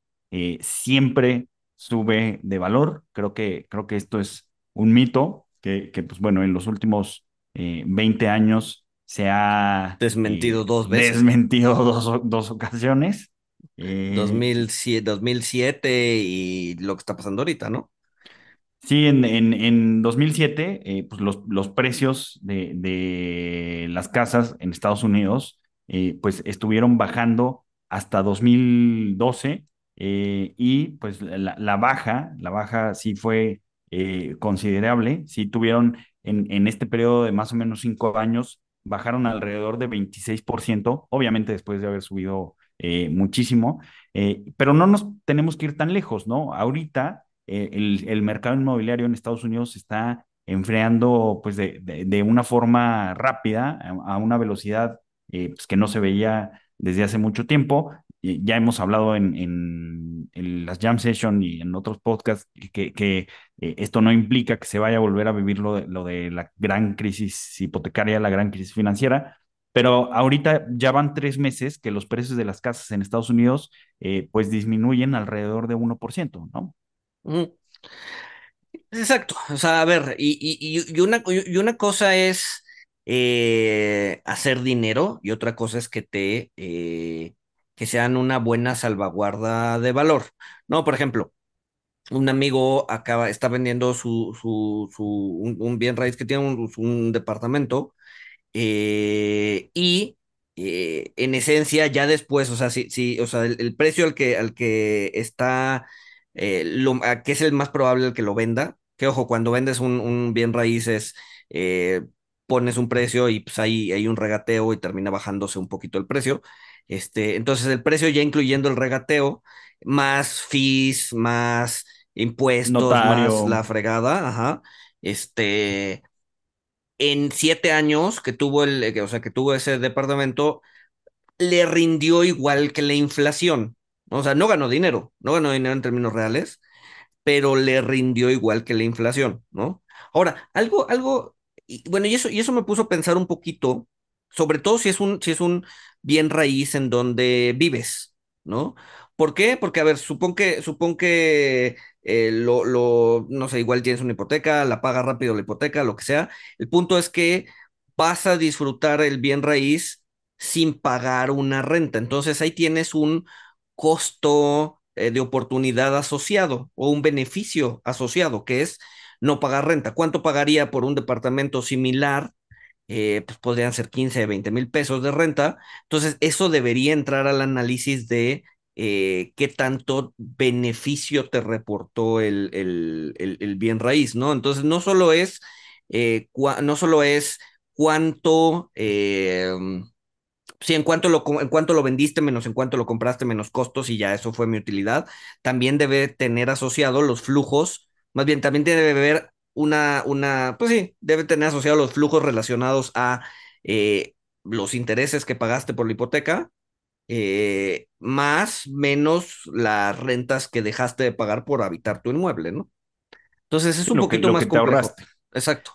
siempre sube de valor. Creo que, creo que esto es un mito que, que pues bueno, en los últimos eh, 20 años se ha Desmentido eh, dos veces. desmentido dos, dos ocasiones. Eh, 2007, 2007 y lo que está pasando ahorita, ¿no? Sí, en, en, en 2007, eh, pues los, los precios de, de las casas en Estados Unidos, eh, pues estuvieron bajando hasta 2012 eh, y pues la, la baja, la baja sí fue considerable, sí tuvieron en, en este periodo de más o menos cinco años, bajaron alrededor de 26%, obviamente después de haber subido eh, muchísimo, eh, pero no nos tenemos que ir tan lejos, ¿no? Ahorita eh, el, mercado inmobiliario en Estados Unidos se está enfriando pues de, una forma rápida, a, una velocidad pues, que no se veía desde hace mucho tiempo. Ya hemos hablado en, en, las jam session y en otros podcasts que, eh, esto no implica que se vaya a volver a vivir lo de, lo de la gran crisis hipotecaria, la gran crisis financiera, pero ahorita ya van tres meses que los precios de las casas en Estados Unidos eh, pues disminuyen alrededor de 1%, ¿no? Exacto. O sea, a ver, y, y, una, y una cosa es eh, hacer dinero y otra cosa es que te que sean una buena salvaguarda de valor. No, por ejemplo. un amigo acaba, está vendiendo su, su, su, un, bien raíz que tiene un, departamento eh, y eh, en esencia ya después, o sea, sí, sí, o sea, el, precio al que, al que está, eh, lo, que es el más probable el que lo venda, que ojo, cuando vendes un, bien raíces, eh, pones un precio y pues hay un regateo y termina bajándose un poquito el precio. Este, entonces el precio ya incluyendo el regateo, más fees, más impuestos más la fregada, ajá. Este, en siete años que tuvo el, o sea, que tuvo ese departamento, le rindió igual que la inflación. O sea, no ganó dinero, no ganó dinero en términos reales, pero le rindió igual que la inflación, ¿no? Ahora, algo, algo, y, bueno, y eso, y eso me puso a pensar un poquito, sobre todo si es un, si es un bien raíz en donde vives, ¿no? ¿Por qué? Porque, a ver, supón que, supón que eh, lo, lo, no sé, igual tienes una hipoteca, la pagas rápido la hipoteca, lo que sea. El punto es que vas a disfrutar el bien raíz sin pagar una renta. Entonces ahí tienes un costo eh, de oportunidad asociado o un beneficio asociado, que es no pagar renta. ¿Cuánto pagaría por un departamento similar? Eh, pues podrían ser 15, 20 mil pesos de renta. Entonces, eso debería entrar al análisis de eh, qué tanto beneficio te reportó el, el, el, el, bien raíz, ¿no? Entonces, no solo es, eh, no solo es cuánto, eh, sí, en cuánto, lo, en cuánto lo vendiste menos en cuánto lo compraste menos costos y ya eso fue mi utilidad, también debe tener asociado los flujos, más bien también debe haber una, una, pues sí, debe tener asociado los flujos relacionados a eh, los intereses que pagaste por la hipoteca, eh, más menos las rentas que dejaste de pagar por habitar tu inmueble, ¿no? Entonces es un lo poquito más complejo. ahorraste. Exacto.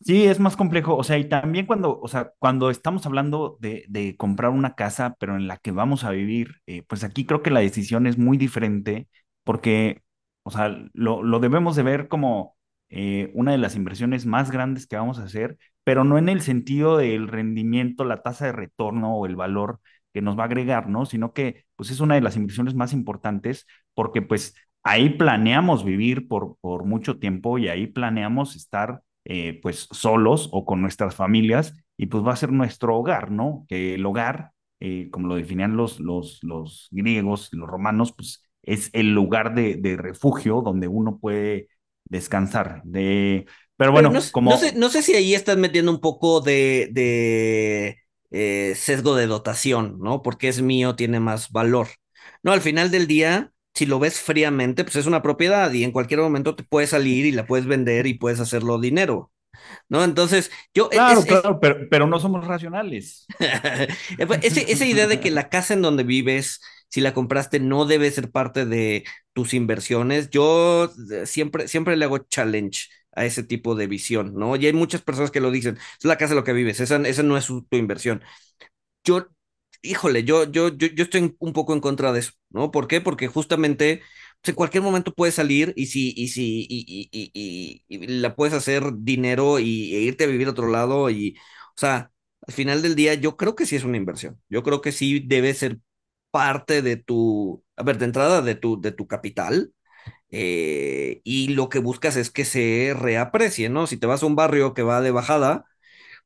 Sí, es más complejo. O sea, y también cuando, o sea, cuando estamos hablando de, de comprar una casa, pero en la que vamos a vivir, eh, pues aquí creo que la decisión es muy diferente porque, o sea, lo, lo debemos de ver como eh, una de las inversiones más grandes que vamos a hacer, pero no en el sentido del rendimiento, la tasa de retorno o el valor que nos va a agregar, ¿no? Sino que, pues es una de las inversiones más importantes porque, pues, ahí planeamos vivir por, por mucho tiempo y ahí planeamos estar eh, pues solos o con nuestras familias y pues va a ser nuestro hogar, ¿no? Que el hogar, eh, como lo definían los, los, los griegos los romanos, pues es el lugar de, de, refugio donde uno puede descansar. De... Pero bueno, Pero no, como... no, sé, no sé si ahí estás metiendo un poco de, de eh, sesgo de dotación, ¿no? Porque es mío, tiene más valor. No, al final del día, si lo ves fríamente, pues es una propiedad y en cualquier momento te puedes salir y la puedes vender y puedes hacerlo dinero, ¿no? Entonces, yo... Claro, es, claro, es... Pero, pero, no somos racionales. Ese, esa idea de que la casa en donde vives, si la compraste, no debe ser parte de tus inversiones, yo siempre, siempre le hago challenge a ese tipo de visión, ¿no? Y hay muchas personas que lo dicen, es la casa en lo que vives, esa, esa no es tu inversión. Yo híjole, yo, yo, yo, yo estoy un poco en contra de eso, ¿no? ¿Por qué? Porque justamente pues, en cualquier momento puedes salir y si, y si, y, y, y, la puedes hacer dinero y, e irte a vivir a otro lado y, o sea, al final del día yo creo que sí es una inversión. Yo creo que sí debe ser parte de tu, a ver, de entrada de tu, de tu capital. Eh, y lo que buscas es que se reaprecie, ¿no? Si te vas a un barrio que va de bajada,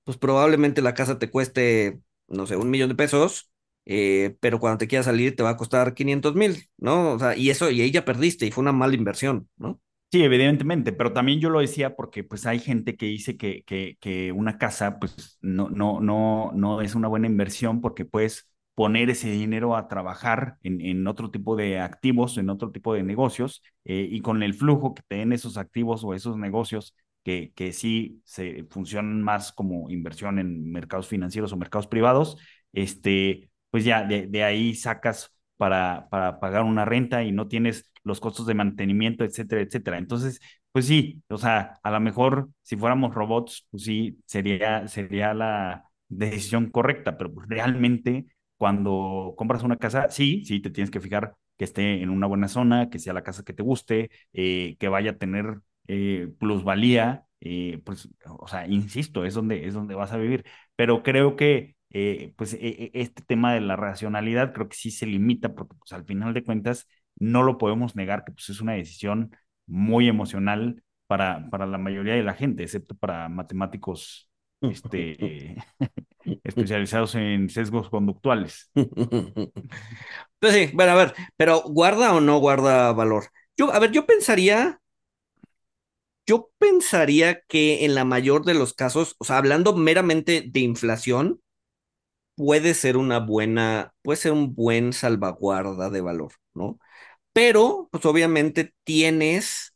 pues probablemente la casa te cueste no sé, un millón de pesos, eh, pero cuando te quieras salir te va a costar 500 mil, ¿no? O sea, y eso, y ahí ya perdiste y fue una mala inversión, ¿no? Sí, evidentemente, pero también yo lo decía porque pues hay gente que dice que, que, que una casa pues no, no, no, no es una buena inversión porque puedes poner ese dinero a trabajar en, en otro tipo de activos, en otro tipo de negocios, eh, y con el flujo que te den esos activos o esos negocios que, que sí se funcionan más como inversión en mercados financieros o mercados privados, este, pues ya de, de ahí sacas para, para pagar una renta y no tienes los costos de mantenimiento, etcétera, etcétera. Entonces, pues sí, o sea, a lo mejor si fuéramos robots, pues sí, sería, sería la decisión correcta, pero realmente cuando compras una casa, sí, sí, te tienes que fijar que esté en una buena zona, que sea la casa que te guste, eh, que vaya a tener eh, plusvalía, eh, pues, o sea, insisto, es donde, es donde vas a vivir. Pero creo que, eh, pues, e, este tema de la racionalidad creo que sí se limita, porque, pues, al final de cuentas, no lo podemos negar que, pues, es una decisión muy emocional para, para la mayoría de la gente, excepto para matemáticos este, especializados en sesgos conductuales. Pues sí, bueno, a ver, pero ¿guarda o no guarda valor? Yo, a ver, yo pensaría yo pensaría que en la mayor de los casos, o sea, hablando meramente de inflación, puede ser una buena, puede ser un buen salvaguarda de valor, ¿no? pero pues obviamente tienes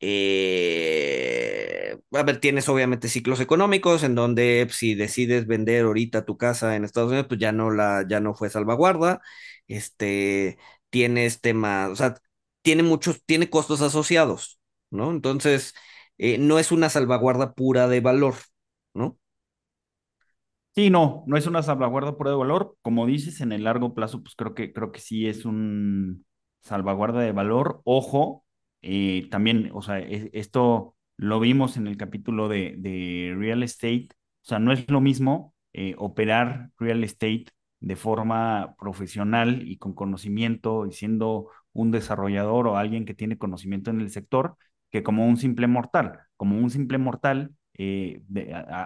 eh, a ver, tienes obviamente ciclos económicos en donde pues, si decides vender ahorita tu casa en Estados Unidos, pues ya no la, ya no fue salvaguarda. Este, tienes temas, o sea, tiene muchos, tiene costos asociados, ¿no? Entonces, eh, no es una salvaguarda pura de valor, ¿no? Sí, no, no es una salvaguarda pura de valor. Como dices, en el largo plazo, pues creo que, creo que sí es un salvaguarda de valor. Ojo, eh, también, o sea, es- esto lo vimos en el capítulo de, real estate. O sea, no es lo mismo eh, operar real estate de forma profesional y con conocimiento y siendo un desarrollador o alguien que tiene conocimiento en el sector que como un simple mortal. Como un simple mortal, eh,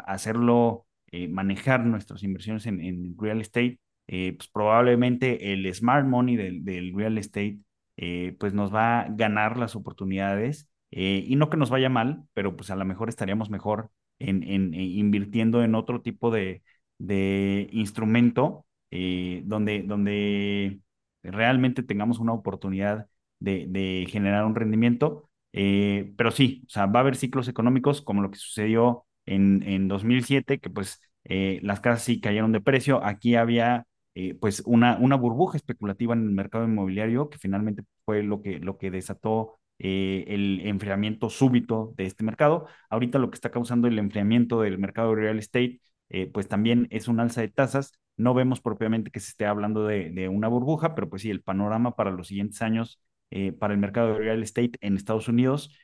hacerlo manejar nuestras inversiones en, real estate, pues probablemente el smart money del real estate eh, pues nos va a ganar las oportunidades eh, y no que nos vaya mal, pero pues a lo mejor estaríamos mejor en, en, en invirtiendo en otro tipo de, de instrumento eh, donde, donde realmente tengamos una oportunidad de, de generar un rendimiento. Eh, pero sí, o sea, va a haber ciclos económicos como lo que sucedió en, en 2007, que pues eh, las casas sí cayeron de precio. Aquí había eh, pues una, una burbuja especulativa en el mercado inmobiliario que finalmente fue lo que, lo que desató eh, el enfriamiento súbito de este mercado. Ahorita lo que está causando el enfriamiento del mercado de real estate, eh, pues también es un alza de tasas. No vemos propiamente que se esté hablando de, de una burbuja, pero pues sí, el panorama para los siguientes años eh, para el mercado de real estate en Estados Unidos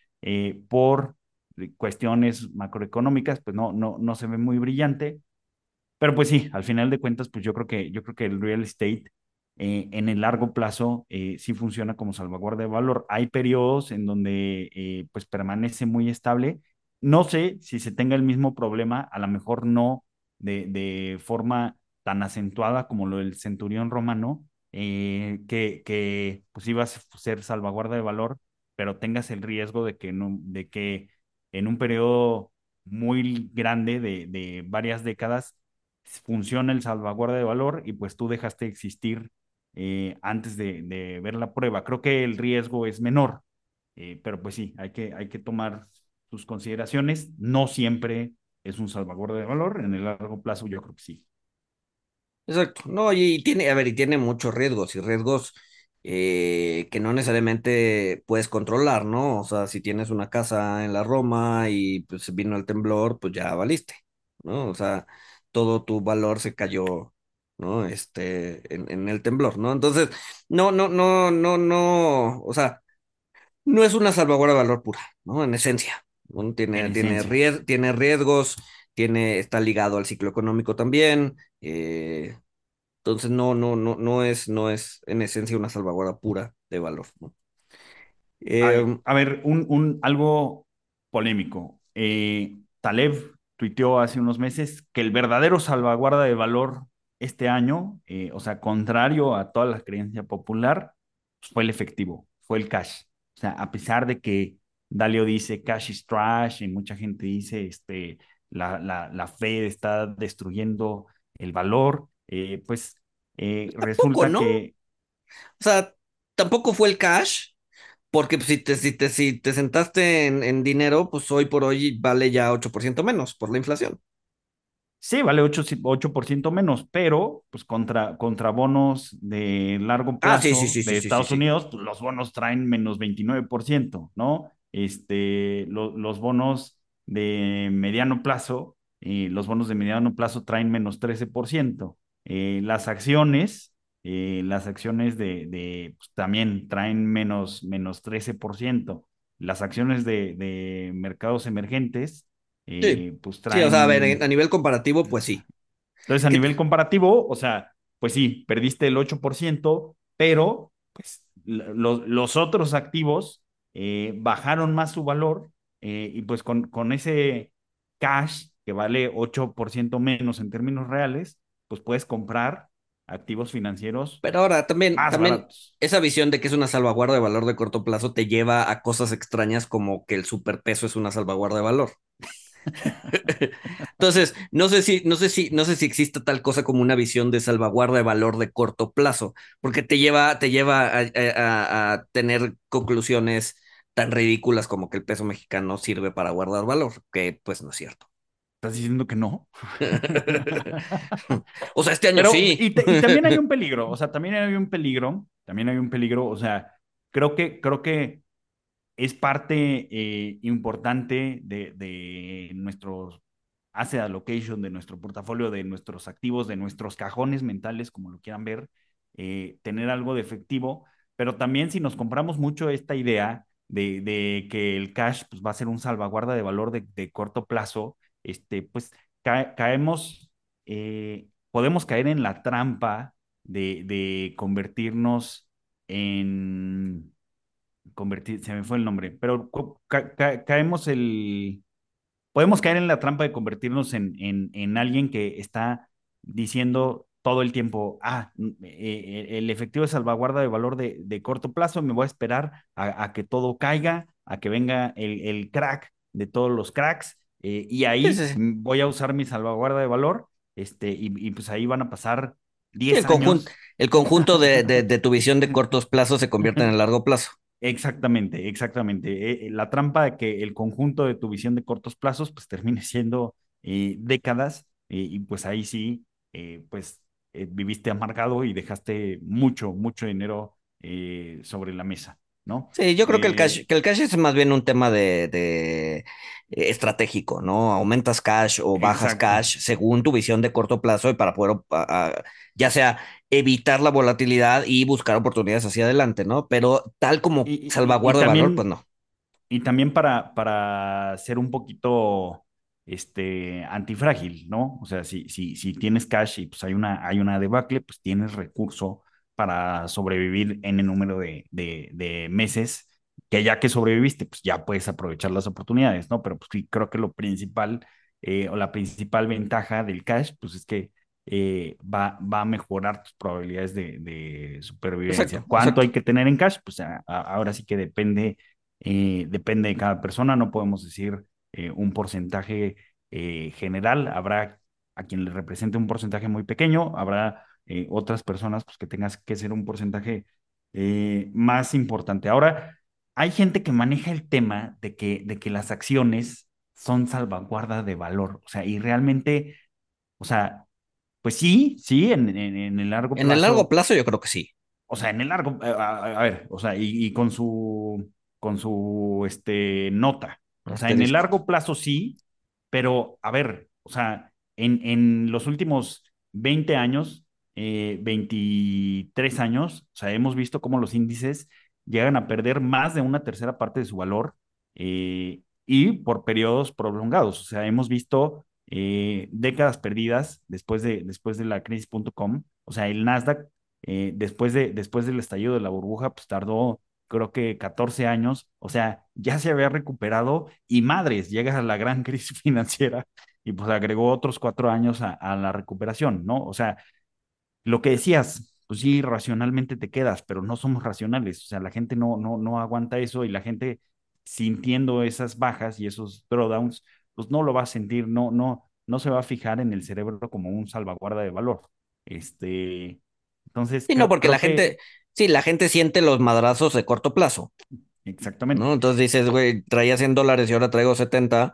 por cuestiones macroeconómicas, pues no, no, no se ve muy brillante. Pero pues sí, al final de cuentas, pues yo creo que, yo creo que el real estate eh, en el largo plazo eh, sí funciona como salvaguarda de valor. Hay periodos en donde eh, pues permanece muy estable. No sé si se tenga el mismo problema, a lo mejor no de, de forma tan acentuada como lo del centurión romano, que, que pues iba a ser salvaguarda de valor, pero tengas el riesgo de que, no, de que en un periodo muy grande de, de varias décadas funciona el salvaguarda de valor y pues tú dejaste de existir eh, antes de, de, ver la prueba. Creo que el riesgo es menor, eh, pero pues sí, hay que, hay que tomar sus consideraciones. No siempre es un salvaguarda de valor, en el largo plazo yo creo que sí. Exacto. No, y tiene, a ver, y tiene muchos riesgos y riesgos eh, que no necesariamente puedes controlar, ¿no? O sea, si tienes una casa en la Roma y pues vino el temblor, pues ya valiste, ¿no? O sea, todo tu valor se cayó, ¿no? Este, en, en el temblor, ¿no? Entonces, no, no, no, no, no, o sea, no es una salvaguarda de valor pura, ¿no? En esencia, Tiene, tiene, ries- tiene riesgos, tiene, está ligado al ciclo económico también, eh, entonces no, no, no, no es, no es en esencia una salvaguarda pura de valor, ¿no? A, Eh, a ver, un, un, algo polémico. Eh, Taleb tuiteó hace unos meses que el verdadero salvaguarda de valor este año, eh, o sea, contrario a toda la creencia popular, pues fue el efectivo, fue el cash. O sea, a pesar de que Dalio dice cash is trash y mucha gente dice este, la, la, la Fed está destruyendo el valor, eh, pues eh, tampoco, resulta ¿no? O que sea, tampoco fue el cash, porque pues, si te, si te, si te sentaste en, en dinero, pues hoy por hoy vale ya 8% menos por la inflación. Sí, vale ocho ocho por ciento menos, pero pues contra, contra bonos de largo Ah, sí, sí, plazo sí, de Estados. Unidos, pues, los bonos traen menos 29%, ¿no? Este, lo- los bonos de mediano plazo, eh, los bonos de mediano plazo traen menos 13%. Eh, las acciones, eh, las acciones de, de, pues, también traen menos, menos 13%. Las acciones de, de mercados emergentes, Sí, eh, pues sí, o sea, a ver, traen a nivel comparativo, pues sí. entonces, a Que- nivel comparativo, o sea, pues sí, perdiste el 8%, pero pues lo- los otros activos eh, bajaron más su valor eh, y pues con, con ese cash que vale 8% menos en términos reales, pues puedes comprar activos financieros Pero ahora también, también baratos. esa visión de que es una salvaguarda de valor de corto plazo te lleva a cosas extrañas como que el superpeso es una salvaguarda de valor. Entonces, no sé si, no sé si, no sé si existe tal cosa como una visión de salvaguarda de valor de corto plazo, porque te lleva, te lleva a, a, a tener conclusiones tan ridículas como que el peso mexicano sirve para guardar valor, que pues no es cierto. ¿Estás diciendo que no? o sea, este año Pero, sí. Y, también hay un peligro, o sea, también hay un peligro, también hay un peligro, o sea, creo que, creo que es parte eh, importante de, de nuestros asset allocation, de nuestro portafolio, de nuestros activos, de nuestros cajones mentales, como lo quieran ver, eh, tener algo de efectivo, pero también si nos compramos mucho esta idea de, de que el cash pues, va a ser un salvaguarda de valor de, de corto plazo, este, pues ca caemos, eh, podemos caer en la trampa de, de convertirnos en, convertir, se me fue el nombre, pero ca ca caemos el, podemos caer en la trampa de convertirnos en, en, en alguien que está diciendo todo el tiempo, ah, eh, el efectivo de salvaguarda de valor de, de corto plazo, me voy a esperar a, a, que todo caiga, a que venga el, el crack de todos los cracks, eh, y ahí sí, sí. voy a usar mi salvaguarda de valor, este, y, y pues ahí van a pasar 10 el años. Conjunto, el conjunto de, de, de, tu visión de cortos plazos se convierte en el largo plazo. Exactamente, exactamente. Eh, la trampa de que el conjunto de tu visión de cortos plazos pues termine siendo eh, décadas eh, y pues ahí sí, pues viviste amargado y dejaste mucho, mucho dinero sobre la mesa. ¿No? Sí, yo creo que, el cash, que el cash es más bien un tema de, de estratégico, ¿no? Aumentas cash o bajas Exacto. cash según tu visión de corto plazo y para poder, ya sea evitar la volatilidad y buscar oportunidades hacia adelante, ¿no? Pero tal como y, salvaguarda y también, de valor, pues no. Y también para, para ser un poquito este, antifrágil, ¿no? O sea, si, si, si tienes cash y pues hay una, hay una debacle, pues tienes recurso para sobrevivir en el número de, de, de, meses, que ya que sobreviviste, pues ya puedes aprovechar las oportunidades, ¿no? Pero pues sí, creo que lo principal eh, o la principal ventaja del cash, pues es que eh, va, va a mejorar tus probabilidades de, de supervivencia. Exacto, ¿Cuánto exacto. hay que tener en cash? Pues a, a, ahora sí que depende, eh, depende de cada persona, no podemos decir un porcentaje general, habrá a quien le represente un porcentaje muy pequeño, habrá eh, otras personas, pues que tengas que ser un porcentaje eh, más importante. Ahora, hay gente que maneja el tema de que, de que las acciones son salvaguarda de valor, o sea, y realmente, o sea, pues sí, sí, en, en, en el largo plazo. En el largo plazo yo creo que sí. O sea, en el largo, a, a ver, o sea, y, y, con su, con su, este, nota. O sea, en el largo plazo sí, pero, a ver, o sea, en, en los últimos 20 años, eh, 23 años, o sea, hemos visto cómo los índices llegan a perder más de una tercera parte de su valor eh, y por periodos prolongados. O sea, hemos visto eh, décadas perdidas después de, después de la crisis.com. O sea, el Nasdaq, eh, después, de, después del estallido de la burbuja, pues tardó creo que 14 años, o sea, ya se había recuperado y madres, llega a la gran crisis financiera y pues agregó otros cuatro años a, a la recuperación, ¿no? O sea, lo que decías, pues sí, racionalmente te quedas, pero no somos racionales, o sea, la gente no, no, no aguanta eso y la gente sintiendo esas bajas y esos drawdowns, pues no lo va a sentir, no, no, no se va a fijar en el cerebro como un salvaguarda de valor. Este, entonces. Sí, no, porque la que... gente, sí, la gente siente los madrazos de corto plazo. Exactamente. ¿no? Entonces dices, güey, traía 100 dólares y ahora traigo 70,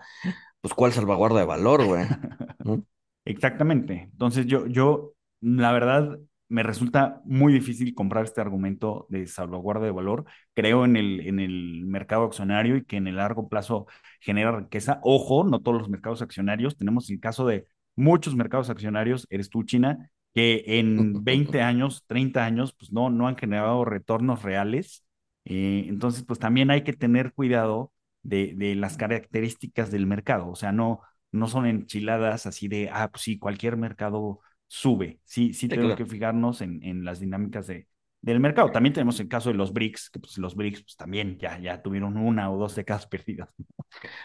pues ¿cuál salvaguarda de valor, güey? ¿no? Exactamente. Entonces yo, yo la verdad, me resulta muy difícil comprar este argumento de salvaguarda de valor. Creo en el, en el mercado accionario y que en el largo plazo genera riqueza. Ojo, no todos los mercados accionarios. Tenemos el caso de muchos mercados accionarios, eres tú, China, que en 20 años, 30 años, pues no, no han generado retornos reales. Eh, entonces, pues también hay que tener cuidado de, de las características del mercado. O sea, no, no son enchiladas así de, ah, pues sí, cualquier mercado sube. Sí, sí, sí tenemos claro. que fijarnos en, en las dinámicas de, del mercado. También tenemos el caso de los BRICS, que pues los BRICS pues, también ya, ya tuvieron una o dos décadas perdidas.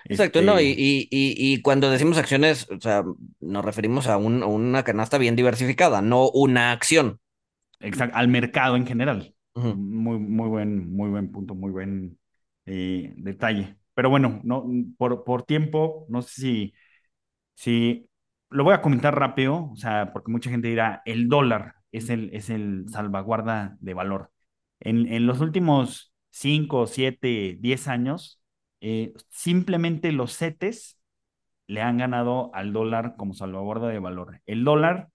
Exacto, este... no, y, y, y, cuando decimos acciones, o sea, nos referimos a, un, una canasta bien diversificada, no una acción. Exacto, al mercado en general. Uh -huh. Muy, muy buen, muy buen punto, muy buen eh, detalle. pero bueno, no, por, por tiempo, no sé si, si lo voy a comentar rápido, o sea, porque mucha gente dirá, el dólar es el, es el salvaguarda de valor. En, en los últimos 5, 7, 10 años, eh, simplemente los CETES le han ganado al dólar como salvaguarda de valor. El dólar,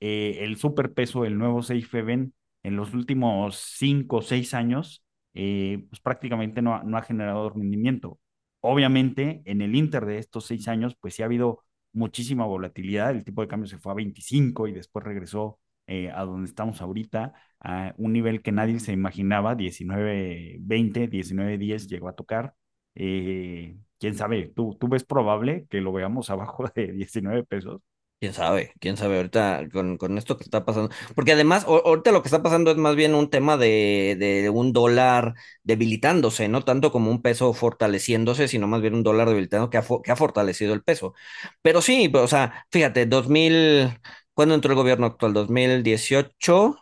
eh, el superpeso, el nuevo haven, en los últimos cinco o seis años, eh, pues prácticamente no ha, no ha generado rendimiento. Obviamente, en el inter de estos seis años, pues sí ha habido muchísima volatilidad. El tipo de cambio se fue a 25 y después regresó eh, a donde estamos ahorita, a un nivel que nadie se imaginaba, 19.20, 19.10 llegó a tocar. Eh, quién sabe, ¿Tú, ¿tú ves probable que lo veamos abajo de 19 pesos? Quién sabe, quién sabe ahorita con, con esto que está pasando. Porque además, ahorita lo que está pasando es más bien un tema de, de un dólar debilitándose, no tanto como un peso fortaleciéndose, sino más bien un dólar debilitando que ha, que ha fortalecido el peso. Pero sí, o sea, fíjate, 2000, ¿cuándo entró el gobierno actual? 2018,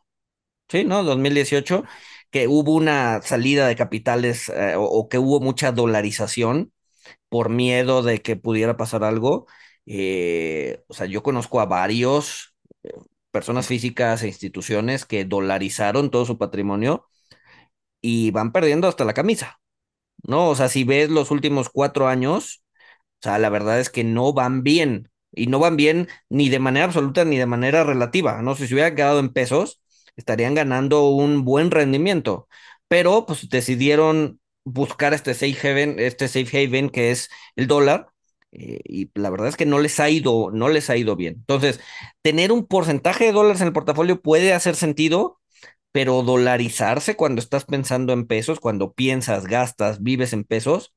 sí, ¿no? 2018, que hubo una salida de capitales eh, o, o que hubo mucha dolarización por miedo de que pudiera pasar algo. Eh, o sea, yo conozco a varios eh, personas físicas e instituciones que dolarizaron todo su patrimonio y van perdiendo hasta la camisa, ¿no? O sea, si ves los últimos cuatro años, o sea, la verdad es que no van bien. Y no van bien ni de manera absoluta ni de manera relativa. No si se hubieran quedado en pesos, estarían ganando un buen rendimiento. Pero pues decidieron buscar este safe haven, este safe haven que es el dólar. Eh, y la verdad es que no les ha ido, no les ha ido bien. Entonces, tener un porcentaje de dólares en el portafolio puede hacer sentido, pero dolarizarse cuando estás pensando en pesos, cuando piensas, gastas, vives en pesos,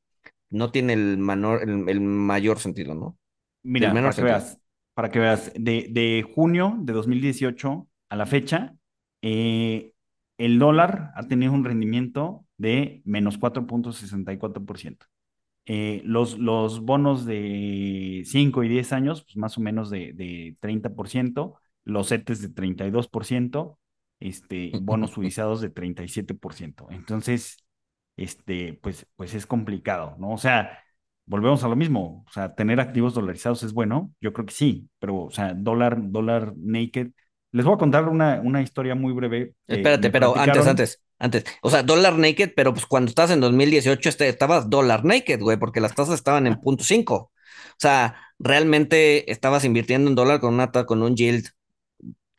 no tiene el, menor, el, mayor sentido, ¿no? Mira, para que veas, para que de, de, junio de 2018 a la fecha, eh, el dólar ha tenido un rendimiento de menos 4.64% eh, los, los bonos de 5 y 10 años, pues más o menos de, de 30%, los CETES de 32%, este, bonos suizados de 37%. Entonces, este, pues, pues es complicado, ¿no? O sea, volvemos a lo mismo, o sea, tener activos dolarizados es bueno, yo creo que sí, pero, o sea, dólar, dólar naked. Les voy a contar una, una historia muy breve que Espérate, pero antes, antes, antes. O sea, dólar naked, pero pues cuando estás en 2018 este, estabas dólar naked, güey, porque las tasas estaban en punto cinco. O sea, realmente estabas invirtiendo en dólar con una con un yield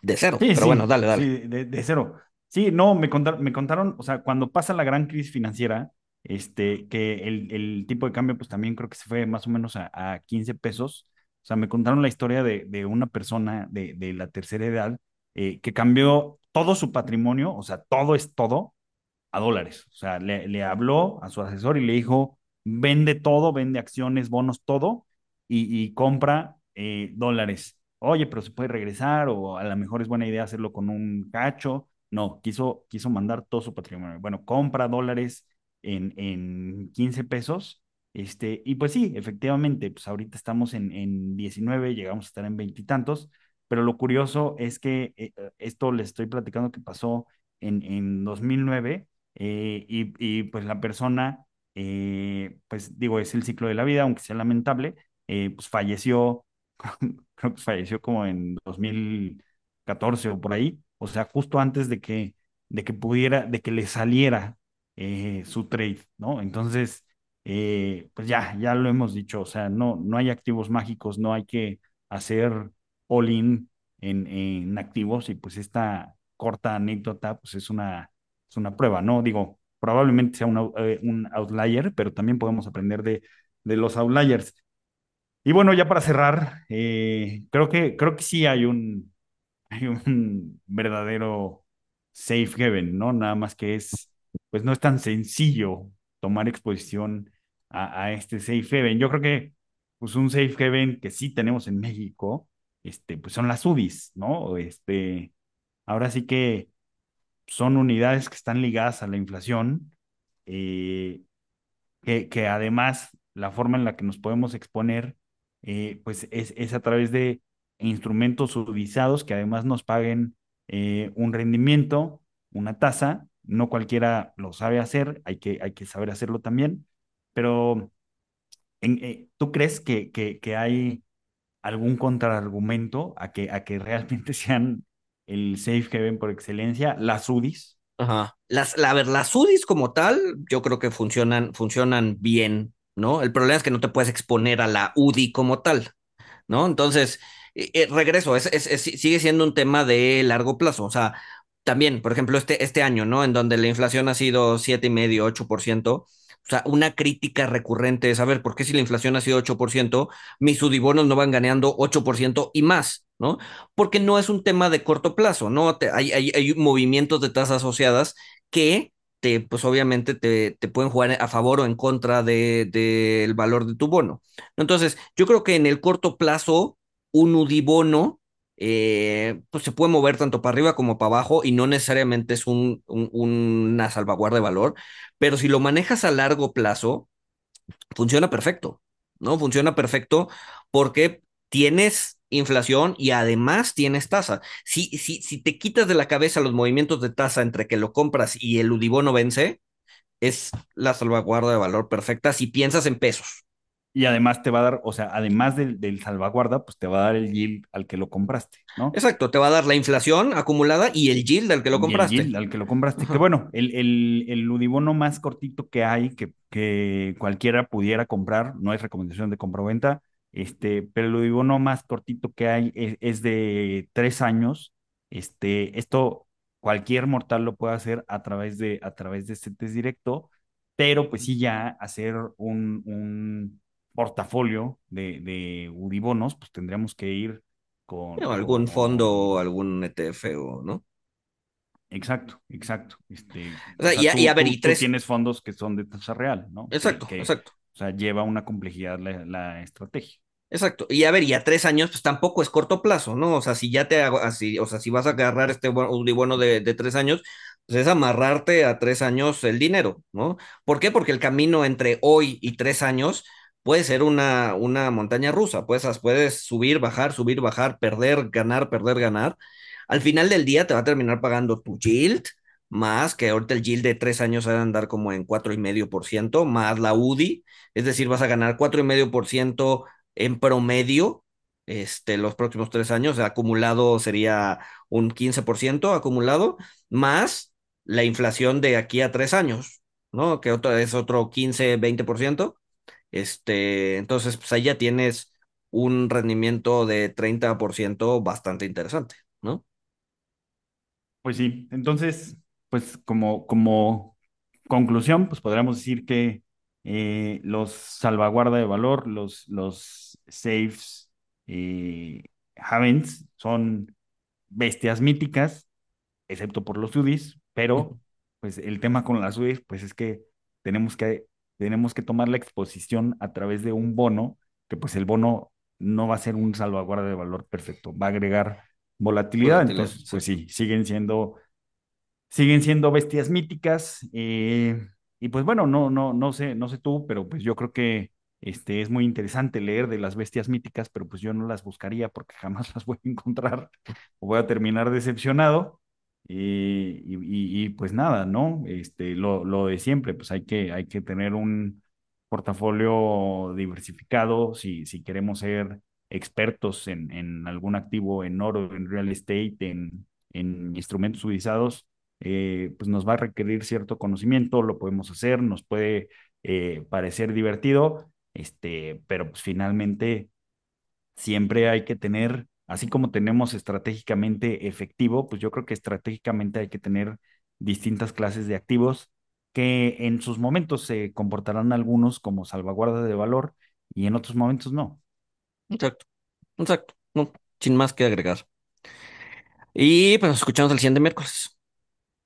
de cero. Sí, Pero bueno, dale, dale. sí, de, de cero. Sí, no, me contaron, me contaron, o sea, cuando pasa la gran crisis financiera, este, que el, el tipo de cambio, pues también creo que se fue más o menos a, a 15 pesos. O sea, me contaron la historia de, de una persona de, de la tercera edad eh, que cambió todo su patrimonio, o sea, todo es todo, a dólares. O sea, le, habló a su asesor y le dijo, vende todo, vende acciones, bonos, todo, y, y compra eh, dólares. Oye, pero se puede regresar o a lo mejor es buena idea hacerlo con un cacho. No, quiso, quiso mandar todo su patrimonio. Bueno, compra dólares en, en 15 pesos. Este, y pues sí, efectivamente, pues ahorita estamos en, en 19, llegamos a estar en veintitantos, pero lo curioso es que eh, esto les estoy platicando que pasó en, en 2009 eh, y, y, pues la persona, eh, pues digo, es el ciclo de la vida, aunque sea lamentable, eh, pues falleció, creo que falleció como en 2014 o por ahí, o sea, justo antes de que, de que pudiera, de que le saliera eh, su trade, ¿no? Entonces, eh, pues ya, ya lo hemos dicho, o sea, no, no hay activos mágicos, no hay que hacer all-in en, en activos y pues esta corta anécdota, pues es una es una prueba, ¿no? Digo, probablemente sea un, eh, un outlier, pero también podemos aprender de, de los outliers. Y bueno, ya para cerrar, eh, creo que, creo que sí hay un, hay un verdadero safe haven, ¿no? Nada más que es, pues no es tan sencillo tomar exposición a, a este safe haven. Yo creo que, pues un safe haven que sí tenemos en México, este, pues son las UDIs, ¿no? Este, ahora sí que son unidades que están ligadas a la inflación, eh, que, que, además la forma en la que nos podemos exponer, eh, pues es, es, a través de instrumentos subizados que además nos paguen eh, un rendimiento, una tasa. No cualquiera lo sabe hacer, hay que, hay que saber hacerlo también, pero ¿tú crees que, que hay algún contraargumento a que, a que realmente sean el safe haven por excelencia, las UDIs? Ajá. Las, la, a ver, las UDIs como tal, yo creo que funcionan, funcionan bien, ¿no? El problema es que no te puedes exponer a la UDI como tal, ¿no? Entonces, eh, eh, regreso, es, es, es, sigue siendo un tema de largo plazo. O sea, también, por ejemplo, este, este año, ¿no? En donde la inflación ha sido siete y medio, 8%. O sea, una crítica recurrente es, a ver, ¿por qué si la inflación ha sido 8%, mis sudibonos no van ganando 8% y más, ¿no? Porque no es un tema de corto plazo, ¿no? Hay, hay, hay, movimientos de tasas asociadas que te, pues obviamente te, te pueden jugar a favor o en contra del de, de valor de tu bono. Entonces, yo creo que en el corto plazo, un UDIBono eh, pues se puede mover tanto para arriba como para abajo y no necesariamente es un, un, una salvaguarda de valor, pero si lo manejas a largo plazo, funciona perfecto, ¿no? Funciona perfecto porque tienes inflación y además tienes tasa. Si, si, si te quitas de la cabeza los movimientos de tasa entre que lo compras y el Udibono vence, es la salvaguarda de valor perfecta si piensas en pesos. Y además te va a dar, o sea, además del, del, salvaguarda, pues te va a dar el yield al que lo compraste, ¿no? Exacto, te va a dar la inflación acumulada y el yield al que lo compraste. Y el yield al que lo compraste. Ajá. Que bueno, el, el, el Udibono más cortito que hay, que, que cualquiera pudiera comprar, no es recomendación de compra-venta, este, pero el Udibono más cortito que hay es, es, de tres años. Este, esto cualquier mortal lo puede hacer a través de, a través de este test directo, pero pues sí ya hacer un, un portafolio de, de Udibonos, pues tendríamos que ir con... No, algún fondo, algún ETF o, ¿no? Exacto, exacto. Este, o sea, o sea, y, tú, y, a ver, tú, y tres... tú tienes fondos que son de tasa real, ¿no? Exacto, que, exacto. O sea, lleva una complejidad la, la, estrategia. Exacto. Y a ver, y a tres años, pues tampoco es corto plazo, ¿no? O sea, si ya te hago así, o sea, si vas a agarrar este Udibono de, de tres años, pues es amarrarte a tres años el dinero, ¿no? ¿Por qué? Porque el camino entre hoy y tres años puede ser una, una montaña rusa, puedes, puedes subir, bajar, subir, bajar, perder, ganar, perder, ganar. Al final del día te va a terminar pagando tu yield, más que ahorita el yield de tres años va a andar como en cuatro y medio por ciento, más la UDI, es decir, vas a ganar cuatro y medio por ciento en promedio este, los próximos tres años, acumulado sería un 15% acumulado, más la inflación de aquí a tres años, ¿no? Que otro, es otro 15, 20%. Este, entonces, pues ahí ya tienes un rendimiento de 30% bastante interesante, ¿no? Pues sí, entonces, pues como, como conclusión, pues podríamos decir que eh, los salvaguarda de valor, los, los safes, eh, havens, son bestias míticas, excepto por los UDIs, pero pues el tema con las UDIs, pues es que tenemos que tenemos que tomar la exposición a través de un bono, que pues el bono no va a ser un salvaguarda de valor perfecto, va a agregar volatilidad, volatilidad entonces pues sí, siguen siendo, siguen siendo bestias míticas, eh, y pues bueno, no, no, no sé, no sé tú, pero pues yo creo que este, es muy interesante leer de las bestias míticas, pero pues yo no las buscaría porque jamás las voy a encontrar o voy a terminar decepcionado. Y, y, pues nada, ¿no? Este, lo, lo, de siempre, pues hay que, hay que tener un portafolio diversificado si, si queremos ser expertos en, en algún activo, en oro, en real estate, en, en instrumentos utilizados, eh, pues nos va a requerir cierto conocimiento, lo podemos hacer, nos puede eh, parecer divertido, este, pero pues finalmente siempre hay que tener así como tenemos estratégicamente efectivo, pues yo creo que estratégicamente hay que tener distintas clases de activos que en sus momentos se comportarán algunos como salvaguarda de valor y en otros momentos no. Exacto, exacto, sin más que agregar. Y pues escuchamos el siguiente miércoles.